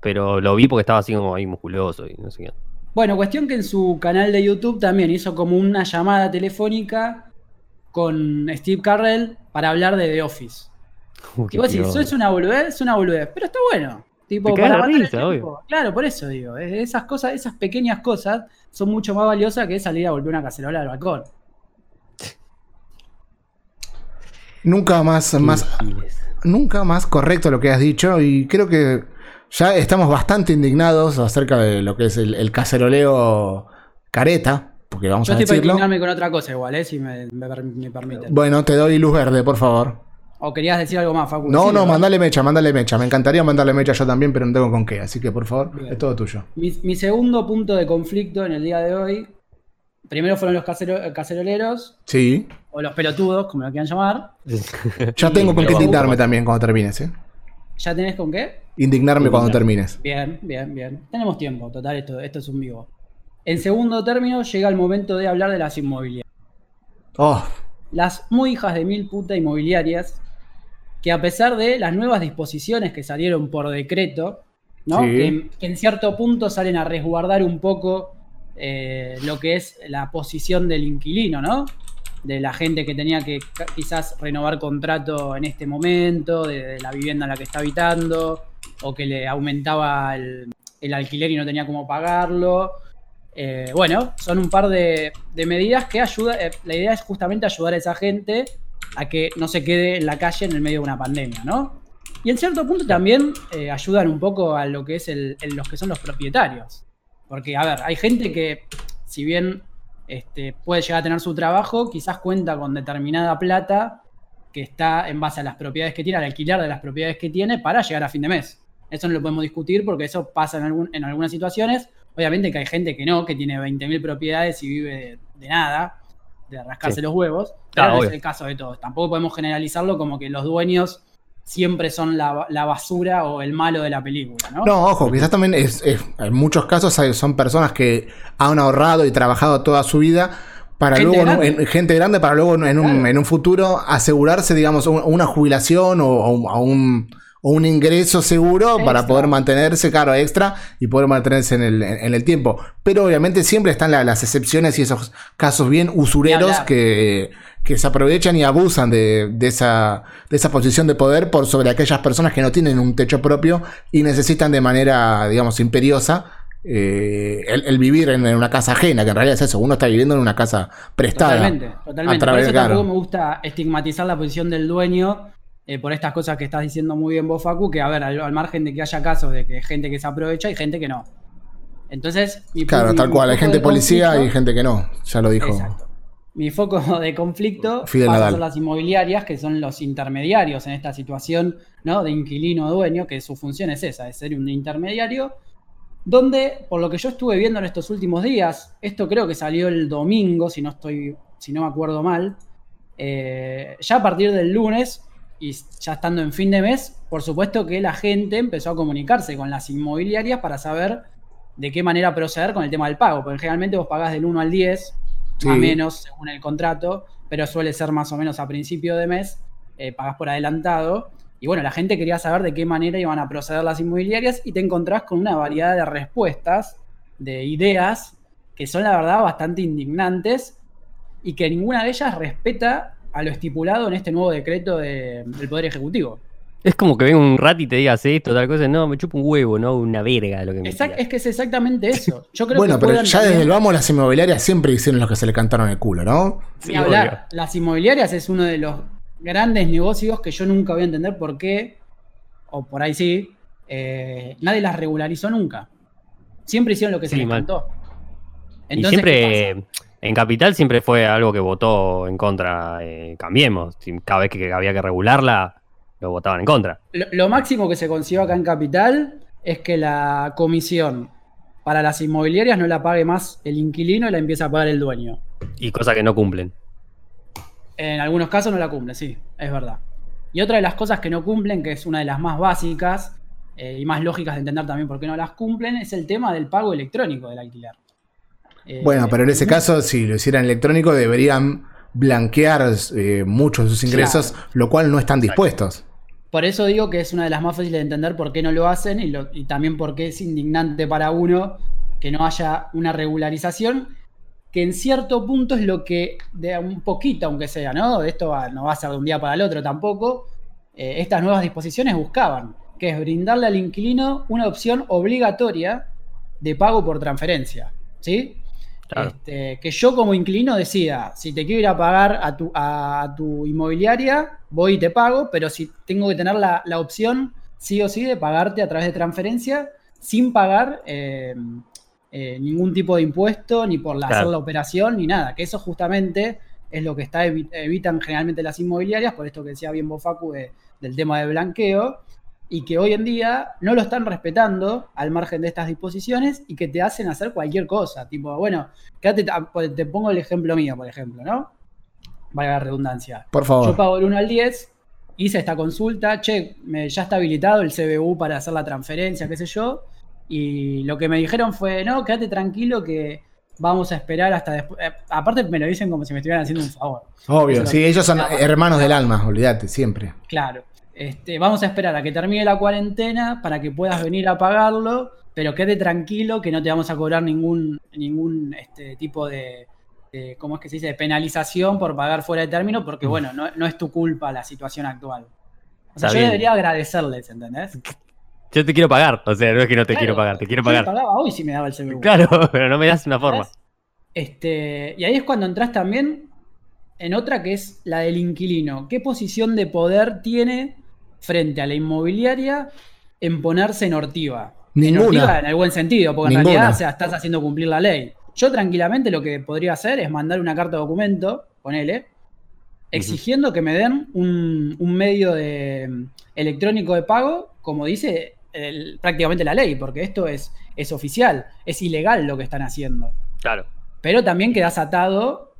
Pero lo vi porque estaba así como ahí musculoso y no sé qué. Bueno, cuestión que en su canal de YouTube también hizo como una llamada telefónica con Steve Carrell para hablar de The Office. Y vos decís, piola. ¿eso es una boludez? Es una boludez, pero está bueno. Tipo, para el tiempo. Claro, por eso digo. es- Esas cosas, esas pequeñas cosas son mucho más valiosas que salir a volver una cacerola al balcón. Nunca más, nunca más correcto lo que has dicho y creo que Ya estamos bastante indignados acerca de lo que es el, el caceroleo careta, porque vamos Yo a estoy para decirlo. indignarme con otra cosa igual, ¿eh? si me, me per- me permiten. Bueno, te doy luz verde, por favor. ¿O querías decir algo más, Facu? No, no, ¿verdad? mandale mecha, mandale mecha. Me encantaría mandarle mecha yo también, pero no tengo con qué. Así que, por favor, Bien. es todo tuyo. Mi, mi segundo punto de conflicto en el día de hoy, primero fueron los casero- caceroleros, Sí. o los pelotudos, como lo quieran llamar. Ya tengo con qué indignarme también cuando termines, ¿eh? ¿Ya tenés con qué? Indignarme cuando termines. Bien, bien, bien. Tenemos tiempo, total, esto, esto es un vivo. En segundo término, llega el momento de hablar de las inmobiliarias. Oh, Las muy hijas de mil puta inmobiliarias, que a pesar de las nuevas disposiciones que salieron por decreto, ¿no? Sí. que, que en cierto punto salen a resguardar un poco eh, lo que es la posición del inquilino, ¿no? De la gente que tenía que quizás renovar contrato en este momento, de, de la vivienda en la que está habitando, o que le aumentaba el, el alquiler y no tenía cómo pagarlo. Eh, bueno, son un par de, medidas que ayudan. eh, la idea es justamente ayudar a esa gente a que no se quede en la calle en el medio de una pandemia, ¿no? Y en cierto punto también eh, ayudan un poco a lo que es el, el- los que son los propietarios. Porque, a ver, hay gente que, si bien este, puede llegar a tener su trabajo, quizás cuenta con determinada plata que está en base a las propiedades que tiene, al alquiler de las propiedades que tiene para llegar a fin de mes. Eso no lo podemos discutir porque eso pasa en, algún- en algunas situaciones. Obviamente que hay gente que no, que tiene 20.000 propiedades y vive de, de nada, de rascarse Sí. los huevos. Ah, Pero no es el caso de todos. Tampoco podemos generalizarlo como que los dueños siempre son la, la basura o el malo de la película, ¿no? No, ojo, quizás también es, es- en muchos casos son personas que han ahorrado y trabajado toda su vida para Gente luego, grande. en- gente grande, para luego en un, Claro. en un futuro asegurarse, digamos, un- una jubilación o, o un- o un, ingreso seguro para poder mantenerse, claro, extra y poder mantenerse en el, en el tiempo. Pero obviamente siempre están la- las excepciones y esos casos bien usureros que, que se aprovechan y abusan de, de esa, de esa posición de poder por sobre aquellas personas que no tienen un techo propio y necesitan de manera, digamos, imperiosa eh, el, el vivir en, en una casa ajena, que en realidad es eso, uno está viviendo en una casa prestada. Totalmente, totalmente. A través, por eso claro. tampoco me gusta estigmatizar la posición del dueño eh, por estas cosas que estás diciendo muy bien vos, Facu, que a ver, al, al margen de que haya casos de que hay gente que se aprovecha y gente que no. Entonces, mi Claro, mi- tal mi cual, hay gente policía conflicto- y gente que no, ya lo dijo. Exacto. Mi foco de conflicto ser las inmobiliarias, que son los intermediarios en esta situación ¿no? de inquilino-dueño, que su función es esa, de ser un intermediario, donde, por lo que yo estuve viendo en estos últimos días, esto creo que salió el domingo, si no, estoy, si no me acuerdo mal, eh, ya a partir del lunes y ya estando en fin de mes, por supuesto que la gente empezó a comunicarse con las inmobiliarias para saber de qué manera proceder con el tema del pago, porque generalmente vos pagás del 1 al 10, Sí. más o menos según el contrato, pero suele ser más o menos a principio de mes, eh, pagás por adelantado. Y bueno, la gente quería saber de qué manera iban a proceder las inmobiliarias y te encontrás con una variedad de respuestas, de ideas, que son la verdad bastante indignantes y que ninguna de ellas respeta a lo estipulado en este nuevo decreto de- del Poder Ejecutivo. Es como que venga un rat y te digas esto, tal cosa. No, me chupa un huevo, no una verga lo que me Exact- digas. es que es exactamente eso. Yo creo Bueno, que pero ya también- desde el vamos las inmobiliarias siempre hicieron lo que se le cantaron el culo, ¿no? Sí, hablar. Las inmobiliarias es uno de los grandes negocios que yo nunca voy a entender por qué, o por ahí sí, eh, nadie las regularizó nunca. Siempre hicieron lo que se Sí, les mal. cantó. y Entonces, ¿qué siempre, en Capital siempre fue algo que votó en contra eh, Cambiemos. Cada vez que había que regularla, lo votaban en contra. Lo, lo máximo que se consiguió acá en Capital es que la comisión para las inmobiliarias no la pague más el inquilino y la empieza a pagar el dueño. Y cosas que no cumplen. En algunos casos no la cumple, sí, es verdad. Y otra de las cosas que no cumplen, que es una de las más básicas eh, y más lógicas de entender también por qué no las cumplen, es el tema del pago electrónico del alquiler. Eh, Bueno, pero en ese caso, si lo hicieran electrónico, deberían blanquear eh, muchos de sus ingresos, lo cual no están dispuestos. Por eso digo que es una de las más fáciles de entender por qué no lo hacen y, lo- y también por qué es indignante para uno que no haya una regularización, que en cierto punto es lo que, de un poquito aunque sea, ¿no? Esto va- no va a ser de un día para el otro tampoco, eh, estas nuevas disposiciones buscaban, que es brindarle al inquilino una opción obligatoria de pago por transferencia, ¿sí? Claro. Este, que yo como inquilino decida, si te quiero ir a pagar a tu, a tu inmobiliaria, voy y te pago, pero si tengo que tener la, la opción, sí o sí de pagarte a través de transferencia sin pagar eh, eh, ningún tipo de impuesto, ni por la, hacer la operación, ni nada. Que eso justamente es lo que está evitan generalmente las inmobiliarias, por esto que decía bien Bofacu del tema de blanqueo, y que hoy en día no lo están respetando al margen de estas disposiciones y que te hacen hacer cualquier cosa. Tipo, bueno, quédate, pues, te pongo el ejemplo mío, por ejemplo, ¿no? Vaya la redundancia. Por favor. Yo pago el 1 al 10, hice esta consulta, che, me, ya está habilitado el CBU para hacer la transferencia, qué sé yo, y lo que me dijeron fue, no, quédate tranquilo que vamos a esperar hasta después. Eh, aparte me lo dicen como si me estuvieran haciendo un favor. Obvio, sí, ellos son hermanos del alma, olvídate, siempre. Claro. Este, vamos a esperar a que termine la cuarentena para que puedas venir a pagarlo, pero quede tranquilo que no te vamos a cobrar ningún, ningún este, tipo de, ¿cómo es que se dice?, de penalización por pagar fuera de término, porque mm. bueno, no, es tu culpa la situación actual. O sea, yo debería agradecerles, ¿entendés? Yo te quiero pagar, o sea, no es que no te quiero pagar, te quiero pagar. Yo pagaba hoy si me daba el seguro. Claro, pero no me das una forma. Este, y ahí es cuando entras también en otra que es la del inquilino. ¿Qué posición de poder tiene frente a la inmobiliaria en ponerse en ortiva? Ninguna. En el buen sentido, porque en realidad estás haciendo cumplir la ley. Yo tranquilamente lo que podría hacer es mandar una carta de documento, ponele, exigiendo que me den un, un medio de, electrónico de pago, como dice prácticamente la ley, porque esto es, es oficial, es ilegal lo que están haciendo. Claro. Pero también quedas atado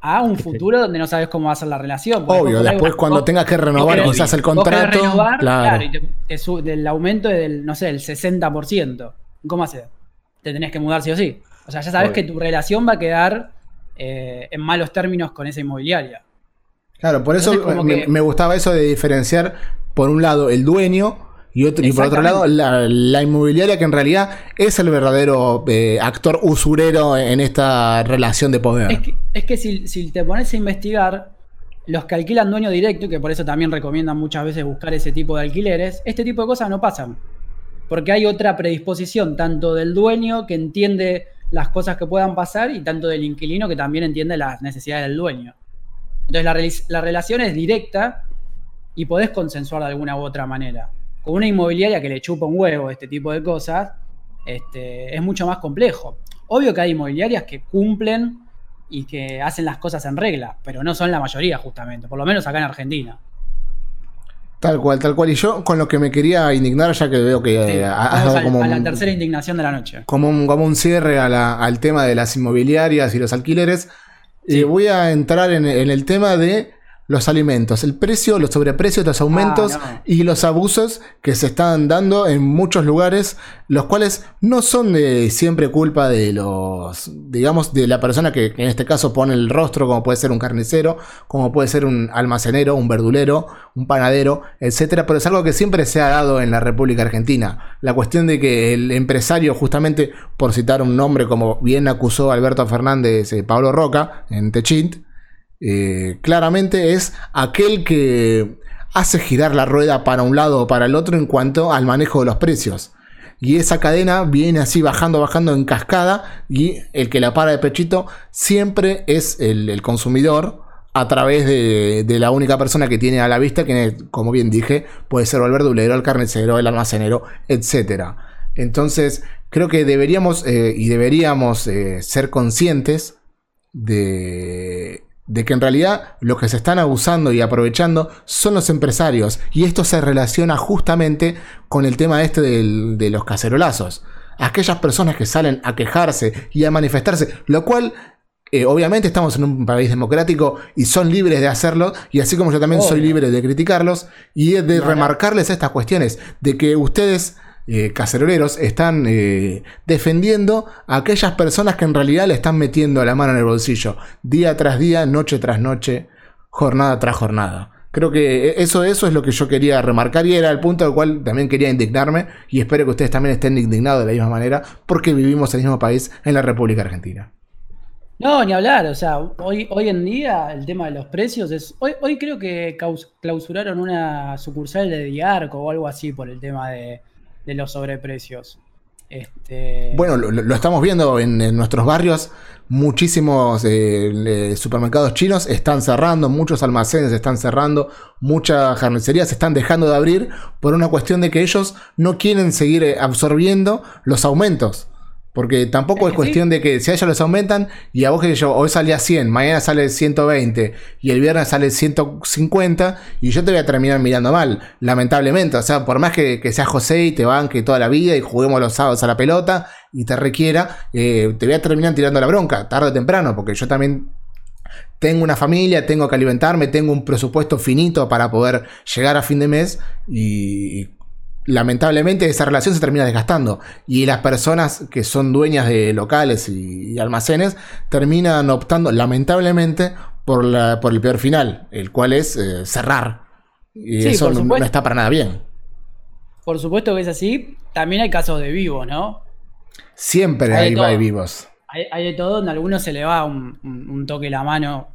a un futuro donde no sabes cómo va a ser la relación. Obvio, después cuando tengas que renovar quizás el contrato. claro. y te, del aumento del, no sé, el 60%. ¿Cómo haces? Te tenés que mudar sí o sí. O sea, ya sabes que tu relación va a quedar eh, en malos términos con esa inmobiliaria. Claro, por eso me, gustaba eso de diferenciar, por un lado, el dueño y, otro, y por otro lado, la, inmobiliaria, que en realidad es el verdadero eh, actor usurero en esta relación de poder. Es que, si, te pones a investigar, los que alquilan dueño directo, y que por eso también recomiendan muchas veces buscar ese tipo de alquileres, este tipo de cosas no pasan. Porque hay otra predisposición, tanto del dueño que entiende las cosas que puedan pasar y tanto del inquilino que también entiende las necesidades del dueño. Entonces la, la relación es directa y podés consensuar de alguna u otra manera con una inmobiliaria que le chupa un huevo este tipo de cosas, este, es mucho más complejo. Obvio que hay inmobiliarias que cumplen y que hacen las cosas en regla, pero no son la mayoría justamente, por lo menos acá en Argentina. Tal cual, tal cual. Y yo con lo que me quería indignar, ya que veo que eh, dado como a la tercera indignación de la noche. Como un, como un cierre al tema de las inmobiliarias y los alquileres, eh, voy a entrar en, el tema de los alimentos, el precio, los sobreprecios, los aumentos ah, y los abusos que se están dando en muchos lugares, los cuales no son de siempre culpa de los, digamos, de la persona que en este caso pone el rostro, como puede ser un carnicero, como puede ser un almacenero, un verdulero, un panadero, etcétera, pero es algo que siempre se ha dado en la República Argentina. La cuestión de que el empresario, justamente por citar un nombre como bien acusó Alberto Fernández, eh, Pablo Roca, en Techint, eh, claramente es aquel que hace girar la rueda para un lado o para el otro en cuanto al manejo de los precios. Y esa cadena viene así bajando, bajando en cascada y el que la para de pechito siempre es el, consumidor a través de, la única persona que tiene a la vista, que como bien dije, puede ser el verdulero, el carnicero, el almacenero, etc. Entonces, creo que deberíamos eh, y deberíamos eh, ser conscientes de de que en realidad los que se están abusando y aprovechando son los empresarios. Y esto se relaciona justamente con el tema este de los cacerolazos. Aquellas personas que salen a quejarse y a manifestarse, lo cual eh, obviamente estamos en un país democrático y son libres de hacerlo, y así como yo también soy libre de criticarlos y de remarcarles estas cuestiones, de que ustedes eh, caceroleros están eh, defendiendo a aquellas personas que en realidad le están metiendo la mano en el bolsillo, día tras día, noche tras noche, jornada tras jornada. Creo que eso, eso es lo que yo quería remarcar y era el punto al cual también quería indignarme y espero que ustedes también estén indignados de la misma manera porque vivimos en el mismo país, en la República Argentina. No, ni hablar, o sea, hoy, hoy en día el tema de los precios es... Hoy, hoy creo que clausuraron una sucursal de Diarco o algo así por el tema de, de los sobreprecios. Este... Bueno, lo, estamos viendo en, nuestros barrios muchísimos eh, supermercados chinos están cerrando, muchos almacenes están cerrando, muchas carnicerías están dejando de abrir por una cuestión de que ellos no quieren seguir eh, absorbiendo los aumentos. Porque tampoco es, cuestión de que si a ellos les aumentan y a vos que yo hoy salía 100, mañana sale 120 y el viernes sale 150 y yo te voy a terminar mirando mal, lamentablemente. O sea, por más que, que seas José y te banque toda la vida y juguemos los sábados a la pelota y te requiera, eh, te voy a terminar tirando la bronca, tarde o temprano, porque yo también tengo una familia, tengo que alimentarme, tengo un presupuesto finito para poder llegar a fin de mes y, lamentablemente esa relación se termina desgastando y las personas que son dueñas de locales y, almacenes terminan optando lamentablemente por, la, por el peor final, el cual es eh, cerrar. Y eso no, está para nada bien. Por supuesto que es así. También hay casos de vivos, ¿no? Siempre hay, hay, vivos. Hay, de todo, en algunos se le va un, un, toque la mano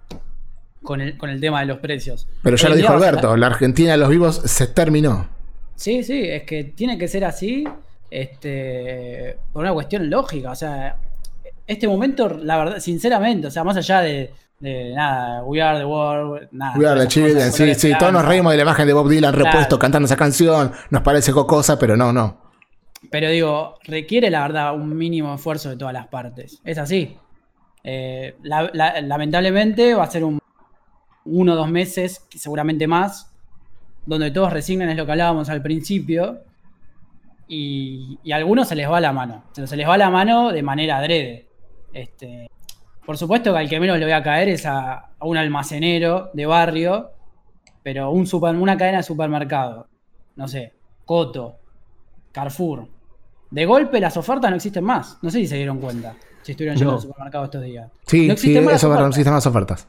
con el, con el tema de los precios. Pero ya lo dijo Alberto, la Argentina de los vivos se terminó. Sí, sí, es que tiene que ser así este, por una cuestión lógica. O sea, este momento, la verdad, sinceramente, o sea, más allá de, nada, We Are the World, nada. We Are the Children, sí, sí, todos nos reímos de la imagen de Bob Dylan repuesto cantando esa canción, nos parece cocosa, pero no, no. Pero digo, requiere la verdad un mínimo esfuerzo de todas las partes. Es así. Eh, lamentablemente va a ser un uno o dos meses, seguramente más, donde todos resignan, es lo que hablábamos al principio, y, a algunos se les va la mano. Se les va la mano de manera adrede. Este, por supuesto que al que menos le voy a caer es a, un almacenero de barrio, pero un super, una cadena de supermercado, no sé, Coto, Carrefour. De golpe las ofertas no existen más. No sé si se dieron cuenta, si estuvieron yendo al supermercado estos días. Sí, no sí, eso no existen más ofertas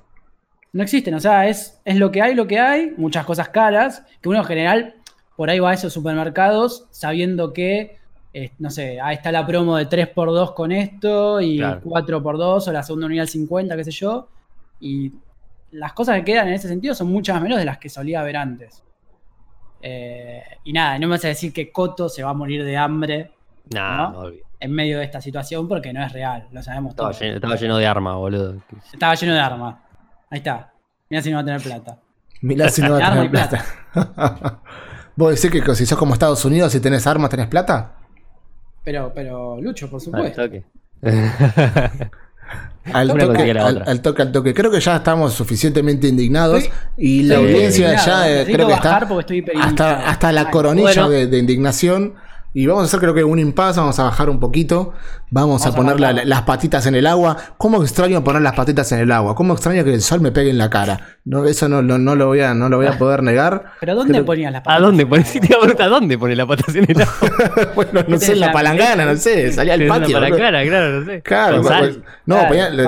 no existen. O sea, es, es lo que hay, lo que hay, muchas cosas caras, que uno en general por ahí va a esos supermercados sabiendo que, eh, no sé, ahí está la promo de 3x2 con esto y 4x2 o la segunda unidad 50, qué sé yo. Y las cosas que quedan en ese sentido son muchas menos de las que solía haber antes. Eh, y nada, no me vas a decir que Coto se va a morir de hambre. ¿no? en medio de esta situación porque no es real, lo sabemos estaba Lleno, estaba lleno de armas, boludo. Estaba lleno de armas. Ahí está. Mira si no va a tener plata. Mira si no va a tener plata. ¿Vos decís que si sos como Estados Unidos y tenés armas, tenés plata? Pero, pero, Lucho, por supuesto. Al toque. al, toque, al, toque, Creo que ya estamos suficientemente indignados y la audiencia ya eh, creo que está hasta, hasta la coronilla de, indignación. Y vamos a hacer creo que un impasse, vamos a bajar un poquito, vamos, a poner las patitas en el agua. ¿Cómo extraño poner las patitas en el agua? ¿Cómo extraño que el sol me pegue en la cara? No, eso no, no, lo, voy a, no lo voy a poder negar. ¿Pero dónde ponías las patas? ¿A dónde pones? ¿A dónde pones las patas en el agua? bueno, no sé, en la palangana, no sé, salía al patio. La palangana, claro, no sé. Claro, pues, no,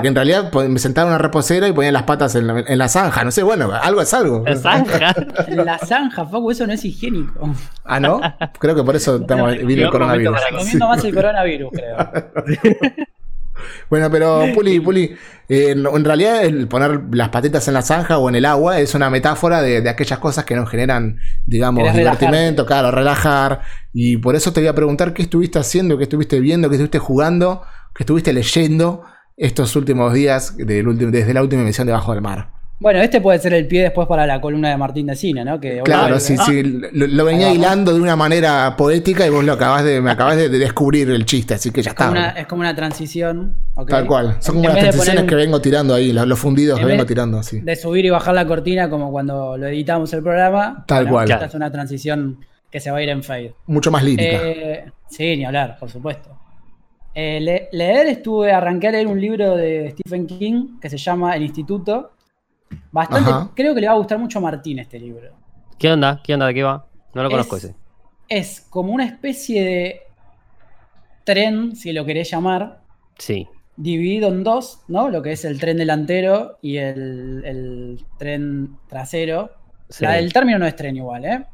que en realidad pues, me sentaba en una reposera y ponía las patas en la, en la zanja, no sé, bueno, algo es algo. ¿La zanja? en la zanja, Facu, eso no es higiénico. Ah, ¿no? Creo que por eso estamos, vino el coronavirus. Recomiendo más el coronavirus, creo. bueno, pero Puli, Puli, eh, en realidad el poner las patitas en la zanja o en el agua es una metáfora de, aquellas cosas que nos generan, digamos, divertimento, claro, relajar. Y por eso te voy a preguntar qué estuviste haciendo, qué estuviste viendo, qué estuviste jugando, qué estuviste leyendo estos últimos días desde la última emisión de Bajo del Mar. Bueno, este puede ser el pie después para la columna de Martín de Cine, ¿no? Que claro, sí, sí. Lo, venía hilando de una manera poética y vos lo acabas de, me acabas de descubrir el chiste, así que ya está. es como una transición. Tal cual. Son como las transiciones que vengo tirando ahí, los, fundidos que vengo tirando así. De subir y bajar la cortina como cuando lo editamos el programa. Tal cual. Esta es una transición que se va a ir en fade. Mucho más lírica. Eh, sí, ni hablar, por supuesto. Eh, leer, estuve, arranqué a leer un libro de Stephen King que se llama El Instituto Bastante, creo que le va a gustar mucho a Martín este libro. ¿Qué onda? ¿Qué onda? ¿De qué va? No lo conozco ese. Es como una especie de tren, si lo querés llamar. Sí. Dividido en dos, ¿no? Lo que es el tren delantero y el, tren trasero. el término no es tren igual, ¿eh?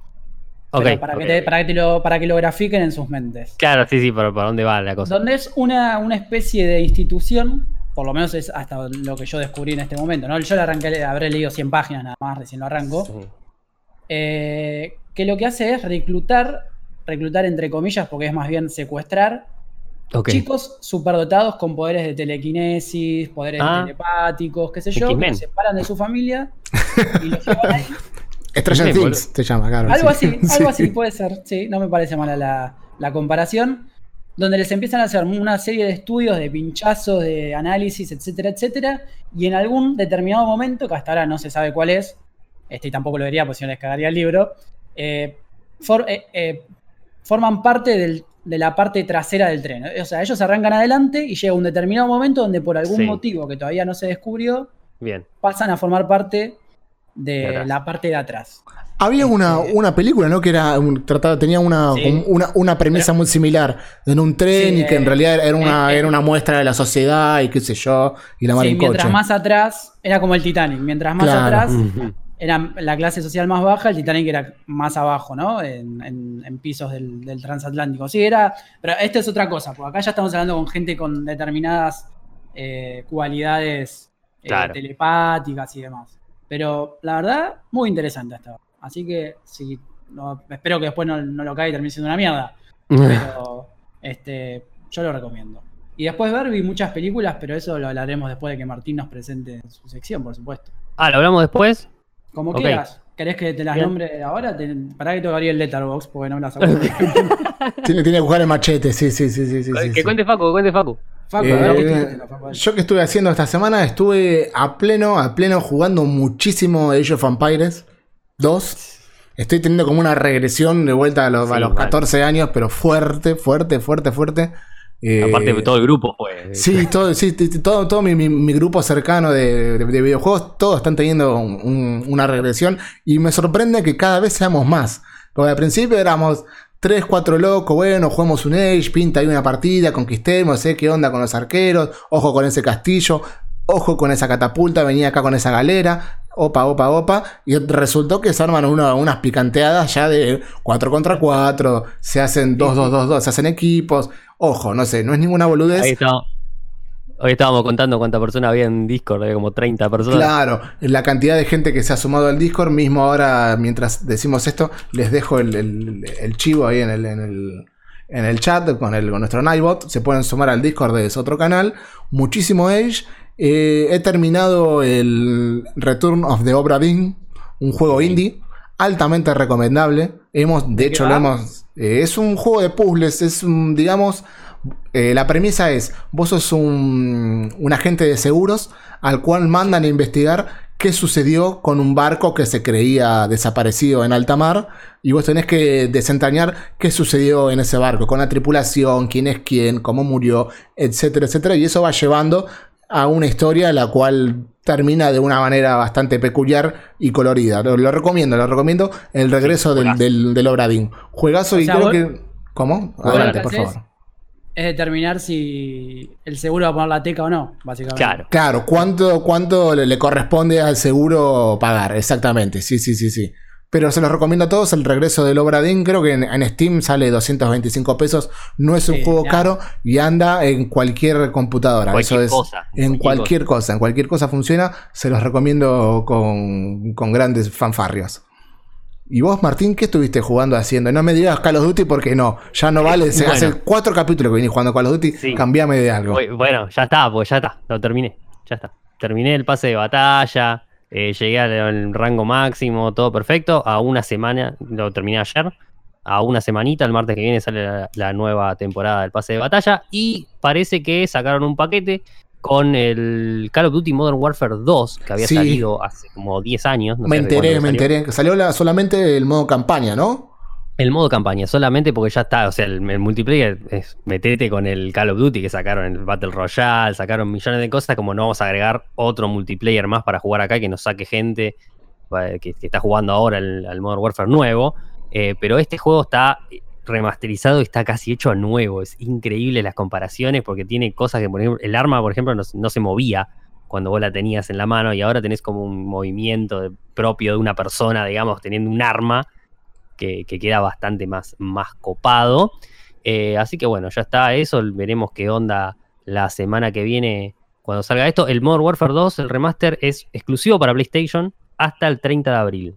Okay, para, Que para, que lo, para que lo grafiquen en sus mentes. Claro, sí, sí, pero ¿para dónde va la cosa? Donde es una, una especie de institución por lo menos es hasta lo que yo descubrí en este momento, ¿no? Yo le arranqué, habré leído 100 páginas nada más, recién lo arranco. Eh, que lo que hace es reclutar, reclutar entre comillas, porque es más bien secuestrar. Chicos superdotados con poderes de telequinesis, poderes Ah. telepáticos, qué sé yo, que los separan de su familia y los llevan ahí. Sí, Things se llama, claro. Algo sí. así, algo Sí. así puede ser. Sí, no me parece mala la, la comparación. Donde les empiezan a hacer una serie de estudios, de pinchazos, de análisis, etcétera, etcétera. Y en algún determinado momento, que hasta ahora no se sabe cuál es, este y tampoco lo vería, porque si no les cagaría el libro, eh, for- eh, eh, forman parte del- de la parte trasera del tren. O sea, ellos arrancan adelante y llega un determinado momento donde por algún Sí. motivo que todavía no se descubrió, Bien. pasan a formar parte De la parte de atrás. Había una, Este- una película, ¿no? Que era un, trataba, tenía una, Sí. una, una premisa muy similar en un tren Sí, y que en eh, realidad era una, eh, era una muestra de la sociedad y qué sé yo, y la mar Sí, en mientras coche. más atrás, era como el Titanic, mientras más Claro. atrás era la clase social más baja, el Titanic era más abajo, ¿no? En, en- en pisos del, del transatlántico. Sí, era, pero esta es otra cosa, porque acá ya estamos hablando con gente con determinadas eh, cualidades eh, Claro. telepáticas y demás. Pero la verdad, muy interesante hasta ahora. Así que sí, no- espero que después no, no lo caiga y termine siendo una mierda. Pero este, yo lo recomiendo. Y después ver, vi muchas películas, pero eso lo hablaremos después de que Martín nos presente su sección, por supuesto. Ah, ¿lo hablamos después? Como quieras. ¿Querés que te las Bien. nombre ahora? Te, para que tocaría el Letterbox, porque no me las hago. Tiene, tiene que jugar el machete, sí, sí, sí, sí. sí, que sí. cuente Facu, que cuente Facu. Facu, Eh. Yo que estuve haciendo esta semana, estuve a pleno, a pleno jugando muchísimo Age of Empires 2. Estoy teniendo como una regresión de vuelta a los, a los mal. 14 años, pero fuerte, fuerte, fuerte, fuerte. Eh, Aparte, todo el grupo fue. Sí, todo, sí, todo, todo mi, mi- mi grupo cercano de, de- de videojuegos, todos están teniendo un- un- una regresión y me sorprende que cada vez seamos más. Porque al principio éramos 3, 4 locos, bueno, jugamos un Age, pinta ahí una partida, conquistemos, sé qué onda con los arqueros, ojo con ese castillo, ojo con esa catapulta, venía acá con esa galera, opa, opa, opa, y resultó que se arman una- unas picanteadas ya de 4 contra 4, se hacen 2, 2, 2, 2, se hacen equipos, ojo, no sé, no es ninguna boludez. Ahí está. Hoy estábamos contando cuántas personas había en Discord, había como 30 personas. Claro, la cantidad de gente que se ha sumado al Discord, mismo ahora, mientras decimos esto, les dejo el, el- el chivo ahí en el, en el, en el chat con, el, con nuestro Nightbot. Se pueden sumar al Discord de ese otro canal. Muchísimo Age. Eh, he terminado el Return of the Obra Dinn, un juego indie, altamente recomendable. Hemos, de ¿De hecho, lo hemos. eh, es un juego de puzzles, es un, digamos. eh, la premisa es: vos sos un, un agente de seguros al cual mandan a investigar qué sucedió con un barco que se creía desaparecido en alta mar. Y vos tenés que desentrañar qué sucedió en ese barco, con la tripulación, quién es quién, cómo murió, etcétera, etcétera. Y eso va llevando a una historia la cual termina de una manera bastante peculiar y colorida. Lo, lo recomiendo, lo recomiendo. El regreso del, del, del Obradín. Juegazo O y creo vos- que. ¿Cómo? Adelante, por favor. Es determinar si el seguro va a poner la teca o no, básicamente. Claro. Claro, ¿cuánto, cuánto le, le corresponde al seguro pagar? Exactamente, sí, sí, sí, sí. Pero se los recomiendo a todos el regreso del Obradín. Creo que en, en Steam sale 225 pesos. No es un Sí, juego caro y anda en cualquier computadora. Cualquier Eso es cosa, en cualquier cosa. En cualquier cosa funciona. Se los recomiendo con, con grandes fanfarrios. ¿Y vos, Martín, qué estuviste jugando haciendo? No me digas Call of Duty porque no, ya no vale. Se Bueno. hace cuatro capítulos que venís jugando Call of Duty. Sí. Cambiame de algo. Bueno, ya está, pues ya está, lo terminé. Ya está. Terminé el pase de batalla, eh, llegué al, rango máximo, todo perfecto. A una semana, lo terminé ayer. A una semanita, el martes que viene sale la, la nueva temporada del pase de batalla. Y parece que sacaron un paquete con el Call of Duty Modern Warfare 2, que había Sí. salido hace como 10 años. no me sé enteré, me salió. enteré. Salió la- solamente el modo campaña, ¿no? El modo campaña, solamente porque ya está, o sea, el, multiplayer es metete con el Call of Duty que sacaron el Battle Royale, sacaron millones de cosas, como no vamos a agregar otro multiplayer más para jugar acá que nos saque gente eh, que, está jugando ahora el, Modern Warfare nuevo. Eh, pero este juego está remasterizado y está casi hecho a nuevo. Es increíble las comparaciones porque tiene cosas que, por ejemplo, el arma, por ejemplo, no, se- movía cuando vos la tenías en la mano y ahora tenés como un movimiento propio de una persona, digamos, teniendo un arma que, que queda bastante más, más copado. Eh, así que bueno, ya está eso. Veremos qué onda la semana que viene cuando salga esto. El Modern Warfare 2, el remaster, es exclusivo para PlayStation hasta el 30 de abril.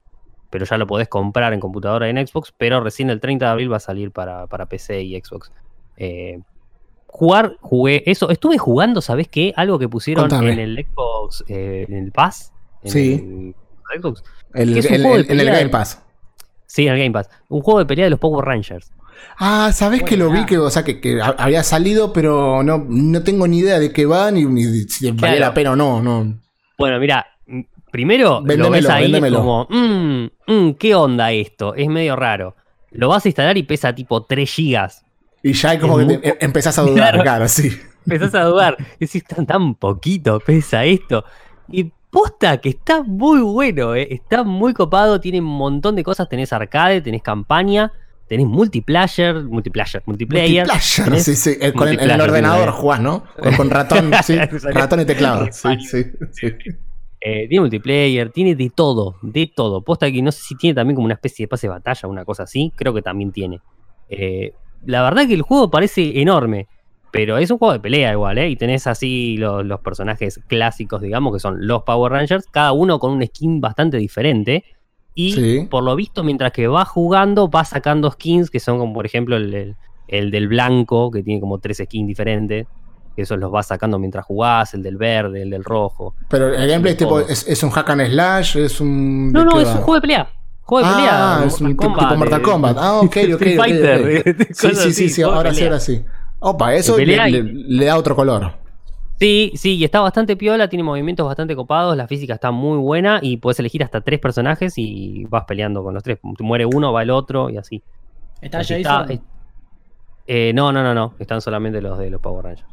Pero ya lo podés comprar en computadora y en Xbox. Pero recién el 30 de abril va a salir para, para PC y Xbox. Eh, jugar, jugué eso. Estuve jugando, ¿sabés qué? Algo que pusieron Contame. en el Xbox, eh, en el Pass. en Sí. el Xbox. El, el- el- en el pelea Game Pass. Sí, en el Game Pass. Un juego de pelea de los Power Rangers. Ah, ¿sabés que lo vi? Que, o sea, que, que ha- había salido, pero no, no tengo ni idea de qué va, ni, ni si valía Claro. la pena o no. no. Bueno, mira, mm, primero lo Véndemelo, ves ahí véndemelo. es como, mmm, mm, ¿qué onda esto? Es medio raro. Lo vas a instalar y pesa tipo 3 gigas. Y ya hay como Es que te- em- empezás a dudar, Claro. claro, sí. Empezás a dudar. Decís, tan, tan poquito pesa esto. Y posta que está muy bueno, eh. está muy copado, tiene un montón de cosas. Tenés arcade, tenés campaña, tenés multiplayer, multiplayer, multiplayer. Multiplayer, tenés sí, sí. eh, Con el, ordenador jugás, ¿no? Con, con ratón, sí. Ratón y teclado. Sí, sí, sí. Eh, tiene multiplayer, tiene de todo, de todo. Posta que no sé si tiene también como una especie de pase de batalla, una cosa así. Creo que también tiene. Eh, la verdad que el juego parece enorme, pero es un juego de pelea igual, ¿eh? Y tenés así los, los personajes clásicos, digamos, que son los Power Rangers, cada uno con un skin bastante diferente. Y Sí. por lo visto, mientras que va jugando, va sacando skins que son como, por ejemplo, el, el- el del blanco, que tiene como tres skins diferentes. Que esos los vas sacando mientras jugás, el del verde, el del rojo. Pero el gameplay tipo, es, es un hack and slash, es un. No, ¿de no, es va? un juego de pelea. Juego de pelea. Ah, es un tipo Mortal Kombat. Ah, ok, ok. Street ok, Fighter, ok. eh, Sí, sí, sí, sí, ahora sí, ahora sí. Opa, eso le, da otro color. Sí, sí, y está bastante piola, tiene movimientos bastante copados, la física está muy buena y puedes elegir hasta tres personajes y vas peleando con los tres. Muere uno, va el otro y así. ¿Está Así Jason? está, eh, eh, no, no, no, no. Están solamente los de los Power Rangers.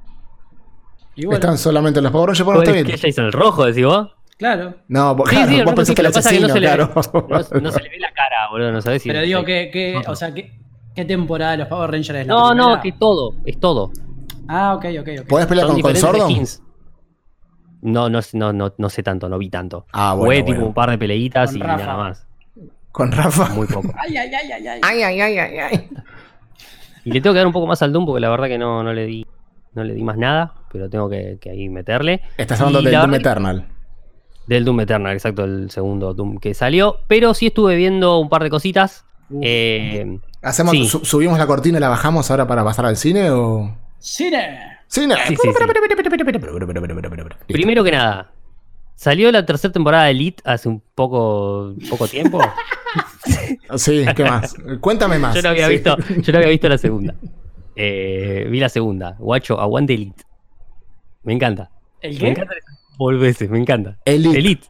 y bueno, Están solamente los Power Rangers, bueno, está ¿Cuál es- bien. ¿Qué Jason? ¿El rojo, decís vos? claro. No, vos, Sí, claro, sí, vos sí, que el que que no asesino, se le claro. No, no se le ve la cara, boludo, no sabés si Pero digo, que, que- o sea, ¿qué, ¿qué temporada de los Power Rangers es la No, no, primera? que todo, es todo. Ah, ok, ok, ok. ¿Podés pelear Son con, con skins. No, no, no, no, no sé tanto, no vi tanto. Ah, bueno, tipo bueno. un par de peleitas Con y Rafa. nada más. Con Rafa. Muy poco. Ay, ay, ay, ay, ay. Ay, ay, ay, ay, ay. Y le tengo que dar un poco más al Doom porque la verdad que no, no le di no le di más nada, pero tengo que, que ahí meterle. Estás Y hablando del la Doom Eternal. Del Doom Eternal, exacto, el segundo Doom que salió. Pero sí estuve viendo un par de cositas. Uf. Eh, ¿Hacemos, Sí. su- ¿Subimos la cortina y la bajamos ahora para pasar al cine o...? ¡Cine! ¡Cine! Sí, sí, primero que nada, salió la tercera temporada de Elite hace un poco, poco tiempo. Sí, ¿qué más? Cuéntame más. Yo no había Sí. visto, yo no había visto la segunda. Eh, vi la segunda. Guacho, aguante Elite. Me encanta. ¿El Me qué? encanta volverse, me encanta. Elite. Elite.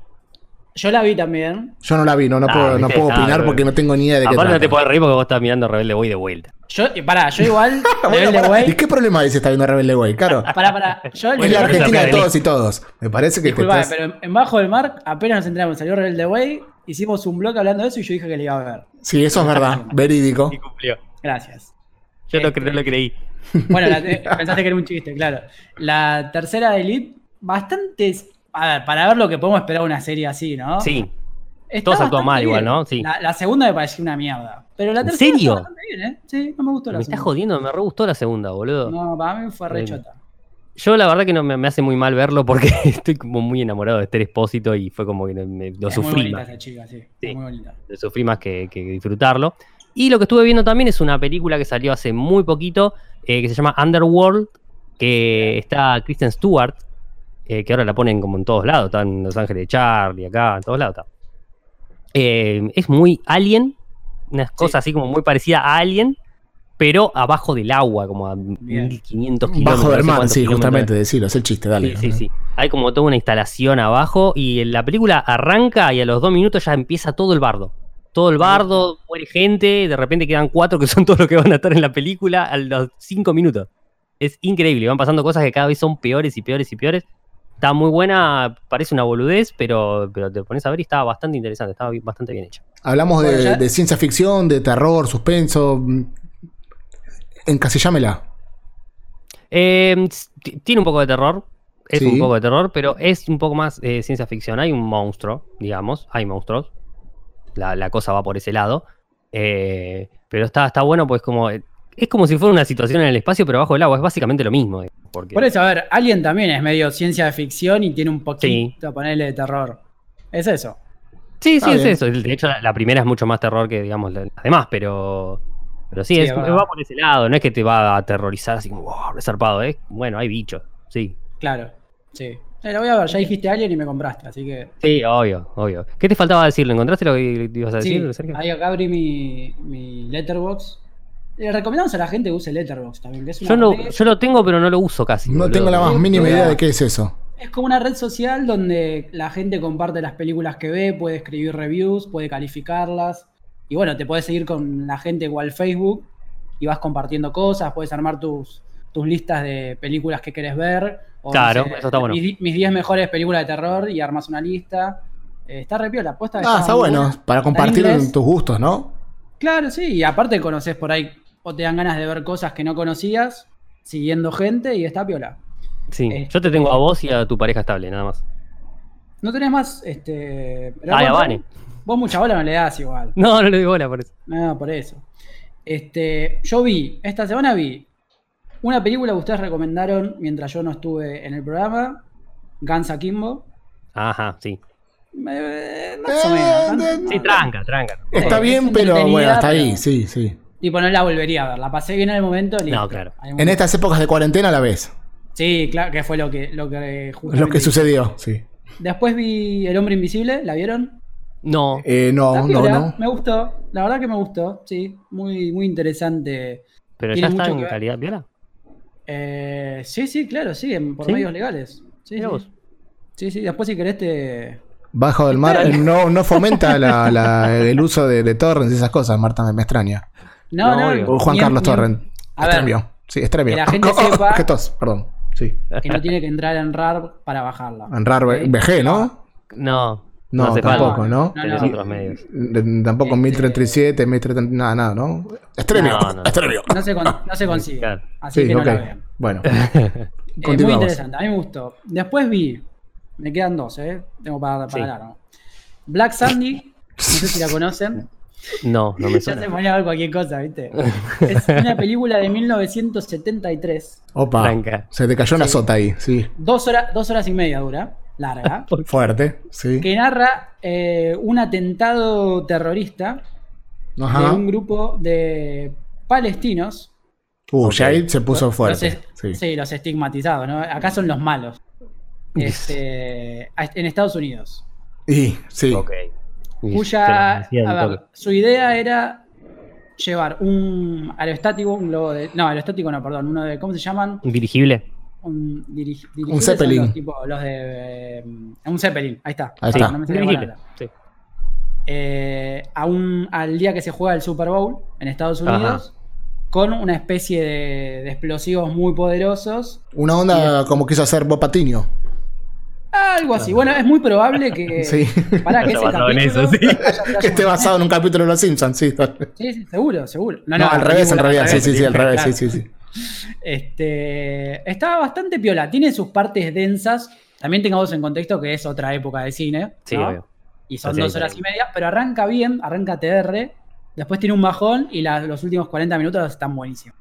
Yo la vi también. Yo no la vi, no, no Ah, puedo, no puedo ah, opinar porque no tengo ni idea de qué Aparte no te puedes reír porque vos estás mirando Rebelde Way de vuelta. Yo, pará, yo igual, Bueno, Rebelde ¿Y qué problema dice está viendo Rebelde Way? Claro, Pará, pará. Yo es la Argentina de todos y todos. Me parece que te Disculpame, estás... pero en, Bajo del Mar apenas nos enteramos, salió Rebelde Way, hicimos un blog hablando de eso y yo dije que le iba a ver. Sí, eso es verdad, verídico. Y cumplió. Gracias. Yo no, Este- cre- lo creí. Bueno, la- pensaste que era un chiste, claro. La tercera de Elite, bastante. A ver, para ver lo que podemos esperar de una serie así, ¿no? Sí. Está todos actúan mal igual. ¿no? Sí. La, la segunda me pareció una mierda. Pero la ¿En tercera serio? está bastante bien, ¿eh? Sí, no me gustó la Me está segunda. jodiendo, me re gustó la segunda, boludo. No, para mí fue re Eh, chota. Yo la verdad que no me, me hace muy mal verlo porque estoy como muy enamorado de Esther Espósito y fue como que me- lo es muy sufrí bonita más. esa chica, sí. Muy bonita. Lo sufrí más que, que disfrutarlo. Y lo que estuve viendo también es una película que salió hace muy poquito, eh, que se llama Underworld, que está Kristen Stewart, eh, que ahora la ponen como en todos lados, está en Los Ángeles de Charlie, acá, en todos lados está. Eh, es muy Alien, una cosa así como muy parecida a Alien, pero abajo del agua, como a 1500 kilómetros. Bajo del mar, sí, justamente, decirlo, es el chiste, dale. Sí, sí, sí. Hay como toda una instalación abajo y la película arranca y a los dos minutos ya empieza todo el bardo. Todo el bardo, muere gente, de repente quedan cuatro que son todos los que van a estar en la película a los cinco minutos. Es increíble, van pasando cosas que cada vez son peores y peores y peores. Está muy buena, parece una boludez, pero, pero te pones a ver y está bastante interesante, está bi- bastante bien hecha. Hablamos Bueno, de, ciencia ficción, de terror, suspenso. mm, Encasillámela. Eh, t- tiene un poco de terror. Es Sí. un poco de terror, pero es un poco más eh, ciencia ficción. Hay un monstruo, digamos. Hay monstruos. La, la cosa va por ese lado. Eh, pero está, está bueno, pues como. Es como si fuera una situación en el espacio, pero bajo el agua. Es básicamente lo mismo. eh, Porque, Por eso, a ver, Alien también es medio ciencia de ficción y tiene un poquito, ponerle de terror. Es eso. Sí, sí, es eso. De hecho, la, la primera es mucho más terror que, digamos, la- las demás, pero. Pero sí, Sí, es, va por ese lado, no es que te va a aterrorizar así como, wow, resarpado, ¿eh? Bueno, hay bichos, sí. Claro, sí. Eh, lo voy a ver, ya dijiste Alien y me compraste, así que. Sí, obvio, obvio. ¿Qué te faltaba decirle? ¿Encontraste lo que ibas a Sí, decir, Sergio? ahí acá abrí mi, mi Letterbox. Le recomendamos a la gente que use Letterbox también, que es una Yo, no, red- yo lo tengo, pero no lo uso casi. No boludo. tengo la más mínima idea de qué es eso. Es como una red social donde la gente comparte las películas que ve, puede escribir reviews, puede calificarlas. Y bueno, te puedes seguir con la gente igual Facebook y vas compartiendo cosas, puedes armar tus, tus listas de películas que querés ver. o, Claro, eso está bueno. Mis mis 10 mejores películas de terror y armas una lista. Eh, está re piola, posta, Ah, está muy bueno. buena. Para Está compartir tus gustos, ¿no? Claro, sí, y aparte conoces por ahí o te dan ganas de ver cosas que no conocías, siguiendo gente y está piola. Sí, Eh, yo te tengo a vos y a tu pareja estable, nada más. No tenés más, este... Ah, y a vos- Vane. Vos mucha bola no le das igual. No, no le doy bola por eso. No, por eso. Este, yo vi, esta semana vi una película que ustedes recomendaron mientras yo no estuve en el programa, Guns Akimbo. Ajá, sí. Eh, más o menos. Eh, Sí, tranca, tranca. Está es bien, pero bueno, hasta ahí, pero- sí, sí. Tipo, no la volvería a ver. La pasé bien en el momento. listo. No, claro. En estas épocas de cuarentena la ves. Sí, claro, que fue lo que, lo que Lo que sucedió, sí. Después vi El Hombre Invisible, ¿la vieron? No, Eh, no, no, no. Me gustó, la verdad que me gustó, sí. Muy, muy interesante. pero tiene ya está en calidad viola. Eh, sí, sí, claro, sí, en- por ¿Sí? medios legales. Sí, sí. vos. sí, sí, después si querés te... Bajo del mar no, no fomenta la- la- el uso de, de torrents y esas cosas, Marta, me, me extraña. No, No, no, Juan ni- Carlos Torrent. Extremio. Sí, extremio. que la gente Oh, oh, sepa- tos, perdón. Sí. que no tiene que entrar en RAR para bajarla. En RAR. VG, ¿no? No, No, hace tampoco. ¿no? No, no. otros medios. Tampoco en Este- 1037, 1030, nada, nada, ¿no? Extremio, No, no. No se, con- no se consigue. Claro. Así Sí, que no ok. la vean. Bueno, Eh, muy interesante, a mí me gustó. Después vi, me quedan dos, ¿eh? Tengo para, para Sí. largo. Black Sandy, no sé si la conocen. No, no me Ya se suena. ponía a ver cualquier cosa, ¿viste? Es una película de 1973. Opa, se te cayó una Sí. sota ahí, sí. Dos, horas dos horas y media dura, larga. Fuerte, sí. que narra eh, un atentado terrorista de un grupo de palestinos. Uh, Ok. ya ahí se puso fuerte. Los, es- Sí. sí, los estigmatizados, ¿no? Acá son los malos. Este, en Estados Unidos. Y, sí. Ok. Cuya, a ver, su idea era llevar un aerostático, un globo de. No, aerostático no, perdón, uno de. ¿Cómo se llaman? ¿Un dirigible? Un, diri- Un Zeppelin. Los, tipo, los de. eh, un Zeppelin, ahí está. Ahí está. no me dirigible. Sí. eh, a un- al día que se juega el Super Bowl en Estados Ajá. Unidos con una especie de, de explosivos muy poderosos. Una onda como quiso hacer Bob Patiño. Algo así. Bueno, es muy probable que. Sí. Para que Está ese basado en capítulo eso, sí. Que esté basado en un capítulo de Los Simpsons, sí. Sí, sí, seguro, seguro. No, al revés, en realidad, sí, sí, sí, al revés, sí, sí, sí. Este, estaba bastante piola. Tiene sus partes densas. También tengamos en contexto que es otra época de cine. Sí, obvio. Y son Así dos horas y media, pero arranca bien, arranca TR. Después tiene un bajón y la- los últimos 40 minutos están buenísimos.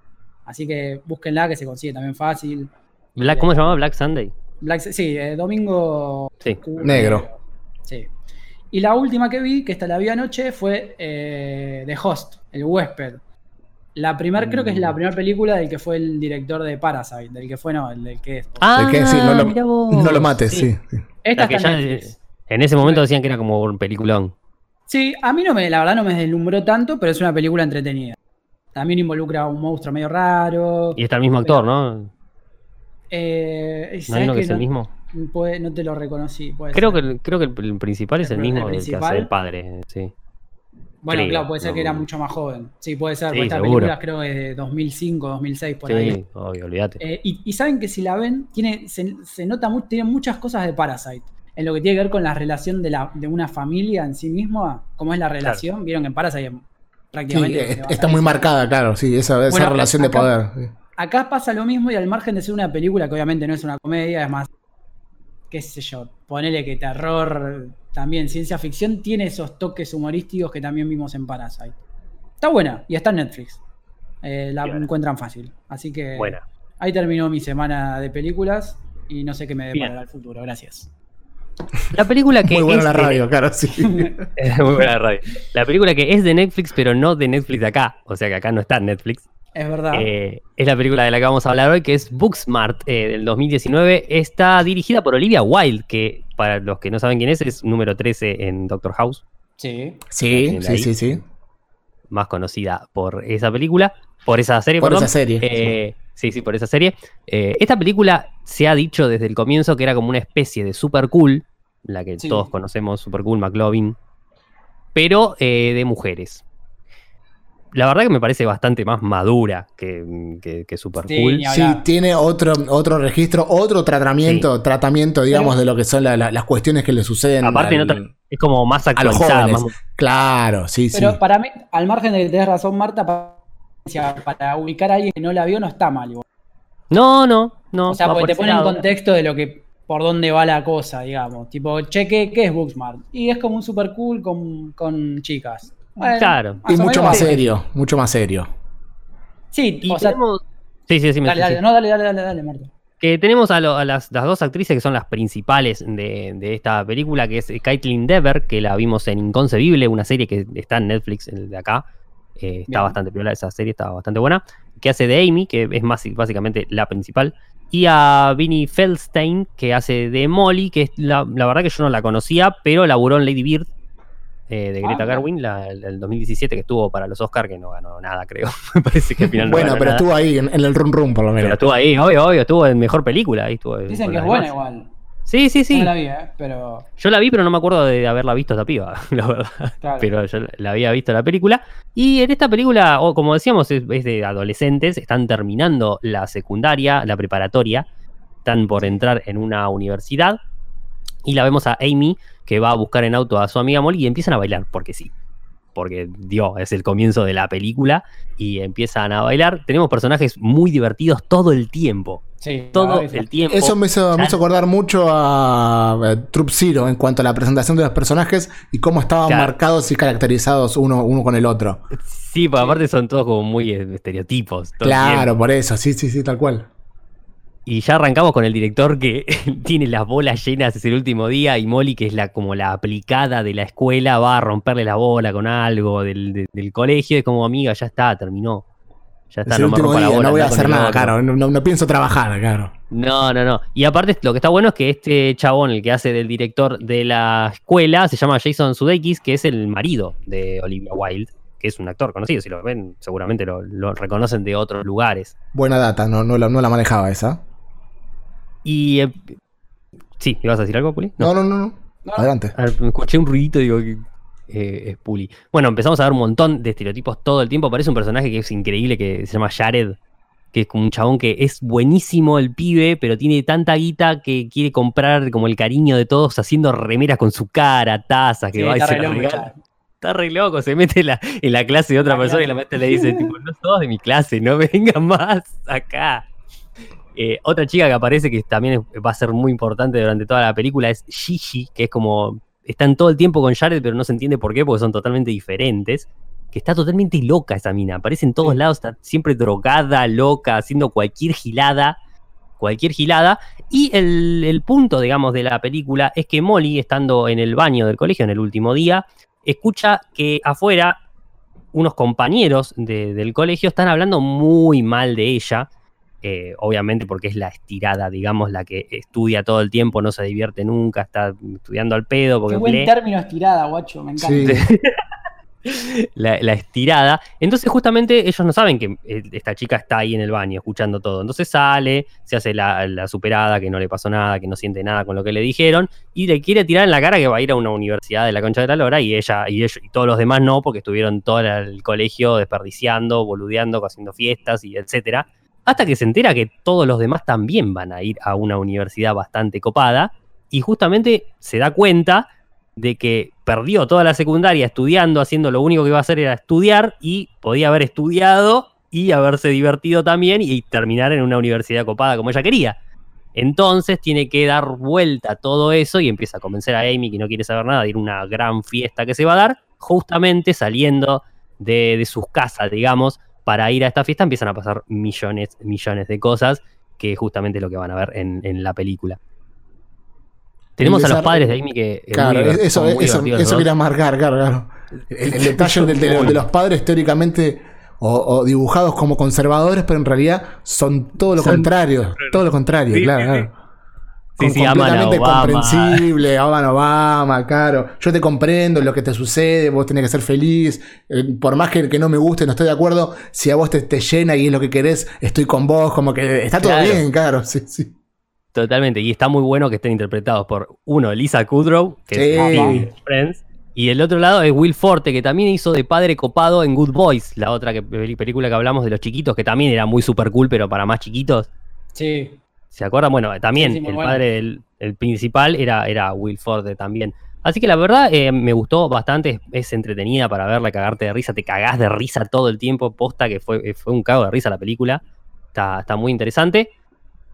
Así que búsquenla, que se consigue también fácil. Black, ¿Cómo se llamaba? Black Sunday. Black, sí, eh, domingo Sí. Negro. Sí. Y la última que vi, que esta la vi anoche, fue eh, The Host, el huésped. La primer, creo que es Mm. la primera película del que fue el director de Parasite, del que fue, no, el del que es. Ah, De que sí, no lo, vos. no lo mates, sí. sí. Esta La que está en en ese momento decían que era como un peliculón. Sí, a mí no me, la verdad no me deslumbró tanto, pero es una película entretenida. También involucra a un monstruo medio raro. Y está el mismo actor, ¿no? Eh, ¿No ¿sabés hay uno que que es el mismo? puede- no te lo reconocí. puede Creo ser. que, el- creo que el, el principal es ¿El mismo el del que hace el padre, sí. Bueno, creo, claro, puede ser no. que era mucho más joven. Sí, puede ser. Sí, porque esta seguro. película creo que es de 2005, 2006, por ahí. Sí, obvio, olvídate. Eh, y, y saben que si la ven, tiene, se, se nota mucho, tiene muchas cosas de Parasite. En lo que tiene que ver con la relación de, la, de una familia en sí misma, cómo es la relación. Vieron que en Parasite Sí, prácticamente. eh, está muy marcada, claro, sí, esa, esa Bueno, relación de poder. Acá pasa lo mismo y al margen de ser una película que obviamente no es una comedia, es más, qué sé yo, ponele que terror, también ciencia ficción, tiene esos toques humorísticos que también vimos en Parasite. Está buena y está en Netflix. Eh, la Bien. encuentran fácil. Así que Buena. ahí terminó mi semana de películas y no sé qué me deparará el futuro. Gracias. La película que Muy buena es la de- radio, claro, sí. Muy buena la radio. La película que es de Netflix, pero no de Netflix de acá. O sea que acá no está en Netflix. Es verdad. Eh, es la película de la que vamos a hablar hoy, que es Booksmart eh, del 2019. Está dirigida por Olivia Wilde, que para los que no saben quién es, es número 13 en Doctor House, sí. Sí, sí, sí, sí. más conocida por esa película, por esa serie, Por perdón. esa serie. Eh, sí, sí, por esa serie. Eh, esta película se ha dicho desde el comienzo que era como una especie de super cool, la que Sí. todos conocemos, super cool, McLovin, pero eh, de mujeres. La verdad que me parece bastante más madura que, que, que super Sí, cool. Sí, tiene otro, otro registro, otro tratamiento, tratamiento, digamos, de lo que son la- la- las cuestiones que le suceden. Aparte, al- es como más a los actualizada. más- Claro, sí, sí. Pero para mí, al margen de que tenés razón, Marta, pa- para ubicar a alguien que no la vio no está mal. igual. No, no, no. o sea, porque por te pone en contexto de lo que por dónde va la cosa, digamos. Tipo, cheque, ¿qué es Booksmart? Y es como un super cool con, con chicas. Bueno, Claro. más y mucho más sí. serio, mucho más serio. Sí, Y o sea, tenemos- Sí, sí, sí, me dale, sí, sí. dale, no, dale, dale, dale, dale, Marta. Que tenemos a, lo- a las, las dos actrices que son las principales de, de esta película, que es Caitlin Dever, que la vimos en Inconcebible, una serie que está en Netflix el de acá. Eh, está Bien. bastante piola, esa serie está bastante buena. Que hace de Amy, que es más básicamente la principal. Y a Vinnie Feldstein, que hace de Molly, que es la, la verdad que yo no la conocía, pero laburó en Lady Bird eh, de Greta mira. Gerwin, la, el, el 2017, que estuvo para los Oscars, que no ganó nada, creo. Me parece que al final no bueno, ganó pero nada. estuvo ahí en, en el run run, por lo Pero menos. estuvo ahí, obvio, obvio, estuvo en mejor película. Ahí estuvo Dicen que es buena igual. Sí, sí, sí. No la vi, ¿eh? Pero, Yo la vi, pero no me acuerdo de haberla visto esta piba, la verdad. claro. Pero yo la había visto la película. Y en esta película, o como decíamos, es, es de adolescentes, están terminando la secundaria, la preparatoria, están por entrar en una universidad. Y la vemos a Amy, que va a buscar en auto a su amiga Molly y empiezan a bailar, porque sí. Porque, Dios, es el comienzo de la película y empiezan a bailar. Tenemos personajes muy divertidos todo el tiempo. sí, Todo el tiempo. Eso me hizo, me hizo acordar mucho a, a Troop Zero en cuanto a la presentación de los personajes y cómo estaban Claro. marcados y caracterizados uno, uno con el otro. Sí, porque aparte son todos como muy estereotipos. todo Claro, por eso, sí, sí, sí, tal cual. Y ya arrancamos con el director que tiene las bolas llenas, es el último día, y Molly, que es la como la aplicada de la escuela, va a romperle la bola con algo del, de- del colegio. Es como, amiga, ya está, terminó. Ya está, Es el no me rompa la bola. no voy a hacer nada, otro". claro. No, no- no pienso trabajar, claro. No, no, no. Y aparte, lo que está bueno es que este chabón, el que hace del director de la escuela, se llama Jason Sudeikis, que es el marido de Olivia Wilde, que es un actor conocido. Si lo ven, seguramente lo, lo reconocen de otros lugares. Buena data, no, no, la, no la manejaba esa. Y. eh, sí, ¿ibas a decir algo, Puli? No, no, no, no. No, Adelante. A ver, me escuché un ruidito y digo que eh, es Puli. Bueno, empezamos a ver un montón de estereotipos todo el tiempo. Aparece un personaje que es increíble que se llama Jared, que es como un chabón que es buenísimo el pibe, pero tiene tanta guita que quiere comprar como el cariño de todos haciendo remeras con su cara, tazas, que sí, va y está se re regala. Está re loco, se mete en la, en la clase de otra La persona y la maestra le dice, tipo, no sos de mi clase, no vengan más acá. Eh, otra chica que aparece que también va a ser muy importante durante toda la película es Gigi, que es como, están todo el tiempo con Jared, pero no se entiende por qué, porque son totalmente diferentes. Que está totalmente loca esa mina, aparece en todos lados, está siempre drogada, loca, haciendo cualquier gilada, cualquier gilada. Y el, el punto, digamos, de la película es que Molly, estando en el baño del colegio en el último día, escucha que afuera unos compañeros de- del colegio están hablando muy mal de ella. Eh, obviamente porque es la estirada, digamos, la que estudia todo el tiempo, no se divierte nunca, está estudiando al pedo. Porque Qué buen lee término estirada, guacho, me encanta. Sí. la, la estirada. Entonces, justamente, ellos no saben que eh, esta chica está ahí en el baño escuchando todo. Entonces sale, se hace la, la superada, que no le pasó nada, que no siente nada con lo que le dijeron, y le quiere tirar en la cara que va a ir a una universidad de la concha de la lora, y ella y, ellos, y todos los demás no, porque estuvieron todo el colegio desperdiciando, boludeando, haciendo fiestas y etcétera. Hasta que se entera que todos los demás también van a ir a una universidad bastante copada, y justamente se da cuenta de que perdió toda la secundaria estudiando, haciendo lo único que iba a hacer era estudiar y podía haber estudiado y haberse divertido también y terminar en una universidad copada como ella quería. Entonces tiene que dar vuelta a todo eso y empieza a convencer a Amy que no quiere saber nada de ir a una gran fiesta que se va a dar, justamente saliendo de, de sus casas, digamos, para ir a esta fiesta empiezan a pasar millones, millones de cosas que es justamente lo que van a ver en, en la película. Tenemos a los padres de Amy que. eh, Claro, muy- eso, muy eso, eso quería marcar, claro, claro. El, el detalle de, de- de los padres teóricamente o, o dibujados como conservadores, pero en realidad son todo lo Son- contrario, todo lo contrario, Sí, claro, sí, sí. claro. Sí, Con- sí, a completamente Obama. comprensible, aman a Obama, claro. Yo te comprendo lo que te sucede, vos tenés que ser feliz. eh, por más que, que no me guste, no estoy de acuerdo. Si a vos te, te llena y es lo que querés, estoy con vos, como que está todo Claro. bien, claro. Sí, sí. Totalmente. Y está muy bueno que estén interpretados por uno, Lisa Kudrow, que Sí. es de Friends. Y el otro lado es Will Forte, que también hizo de padre copado en Good Boys, la otra que, película que hablamos de los chiquitos, que también era muy super cool, pero para más chiquitos. Sí. ¿Se acuerdan? Bueno, también Sí, sí, muy el bueno. padre del el principal era, era Will Forte también. Así que la verdad eh, me gustó bastante, es, es entretenida para verla, cagarte de risa, te cagás de risa todo el tiempo, posta que fue, eh, fue un cago de risa la película. Está, está muy interesante.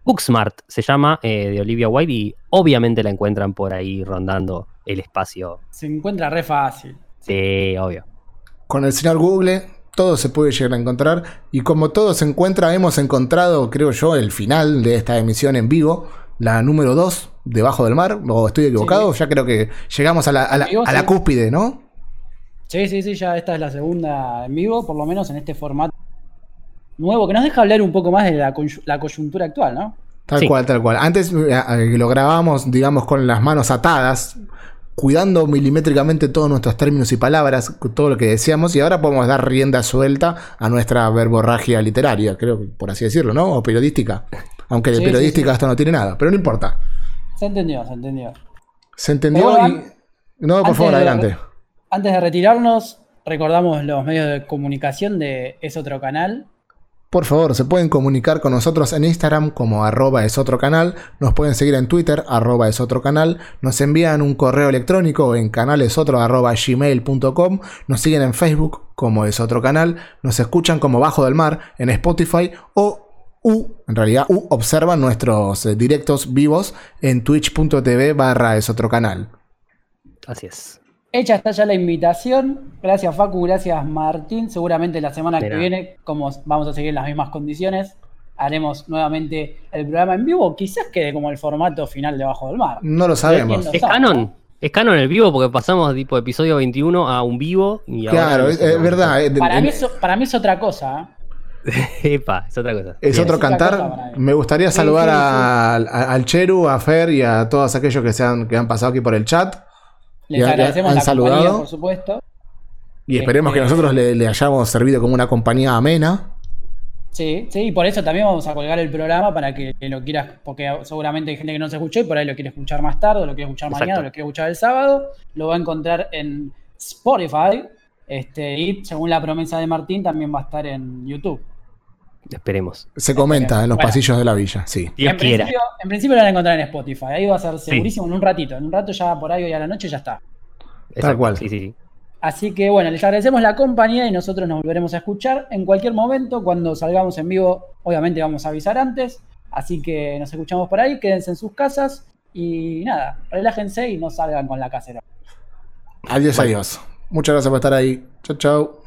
Booksmart se llama, eh, de Olivia Wilde, y obviamente la encuentran por ahí rondando el espacio. Se encuentra re fácil. Sí, obvio. Con el señor Google todo se puede llegar a encontrar y como todo se encuentra hemos encontrado creo yo el final de esta emisión en vivo la número 2 debajo del mar o estoy equivocado ya creo que llegamos a la, a la- En vivo, a la sí. cúspide ¿no? Sí, sí, sí, ya esta es la segunda en vivo, por lo menos en este formato nuevo, que nos deja hablar un poco más de la, coyuntura actual, ¿no? Tal Sí. cual, tal cual. Antes eh, eh, lo grabamos, digamos, con las manos atadas, cuidando milimétricamente todos nuestros términos y palabras, todo lo que decíamos, y ahora podemos dar rienda suelta a nuestra verborragia literaria, creo que por así decirlo, ¿no? O periodística. Aunque de Sí, periodística sí, sí. esto no tiene nada, pero no importa. Se entendió, se entendió. ¿Se entendió? Y- No, por favor, de- adelante. Antes de retirarnos, recordamos los medios de comunicación de Es Otro Canal. Por favor, se pueden comunicar con nosotros en Instagram como arroba es otro canal, nos pueden seguir en Twitter arroba es otro canal, nos envían un correo electrónico en canalesotro arroba gmail.com, nos siguen en Facebook como es otro canal, nos escuchan como Bajo del Mar en Spotify o u, en realidad u, observan nuestros eh, directos vivos en twitch.tv barra es otro canal. Así es. Hecha está ya la invitación. Gracias Facu, gracias Martín. Seguramente la semana que viene, como vamos a seguir en las mismas condiciones, haremos nuevamente el programa en vivo. Quizás quede como el formato final de Bajo del Mar. No lo sabemos. Lo ¿Es sabe, canon? Es canon el vivo porque pasamos tipo episodio 21 a un vivo y Claro, es, verdad. eh, Para en- mí, es, para mí es otra cosa. ¿eh? Epa, es otra cosa. Es Bien. otro cantar. Me gustaría Sí, saludar sí, sí. a- a- al Cheru, a Fer y a todos aquellos que, se han, que han pasado aquí por el chat. Les Ya- agradecemos han la compañía, saludado. por supuesto. Y esperemos que Este- nosotros le, le hayamos servido como una compañía amena. Sí, sí, y por eso también vamos a colgar el programa para que, que lo quieras, porque seguramente hay gente que no se escuchó y por ahí lo quiere escuchar más tarde, o lo quiere escuchar Exacto. mañana, o lo quiere escuchar el sábado. Lo va a encontrar en Spotify. Este, y según la promesa de Martín, también va a estar en YouTube. Esperemos. Se comenta en los Bueno. pasillos de la villa, sí. Dios en, quiera. principio, en principio lo van a encontrar en Spotify. Ahí va a ser segurísimo en un ratito. En un rato ya por ahí hoy a la noche ya está. Exacto. cual. Sí, sí, sí. Así que bueno, les agradecemos la compañía y nosotros nos volveremos a escuchar en cualquier momento. Cuando salgamos en vivo, obviamente vamos a avisar antes. Así que nos escuchamos por ahí, quédense en sus casas y nada, relájense y no salgan con la casera. Adiós, adiós. Muchas gracias por estar ahí. Chau, chau.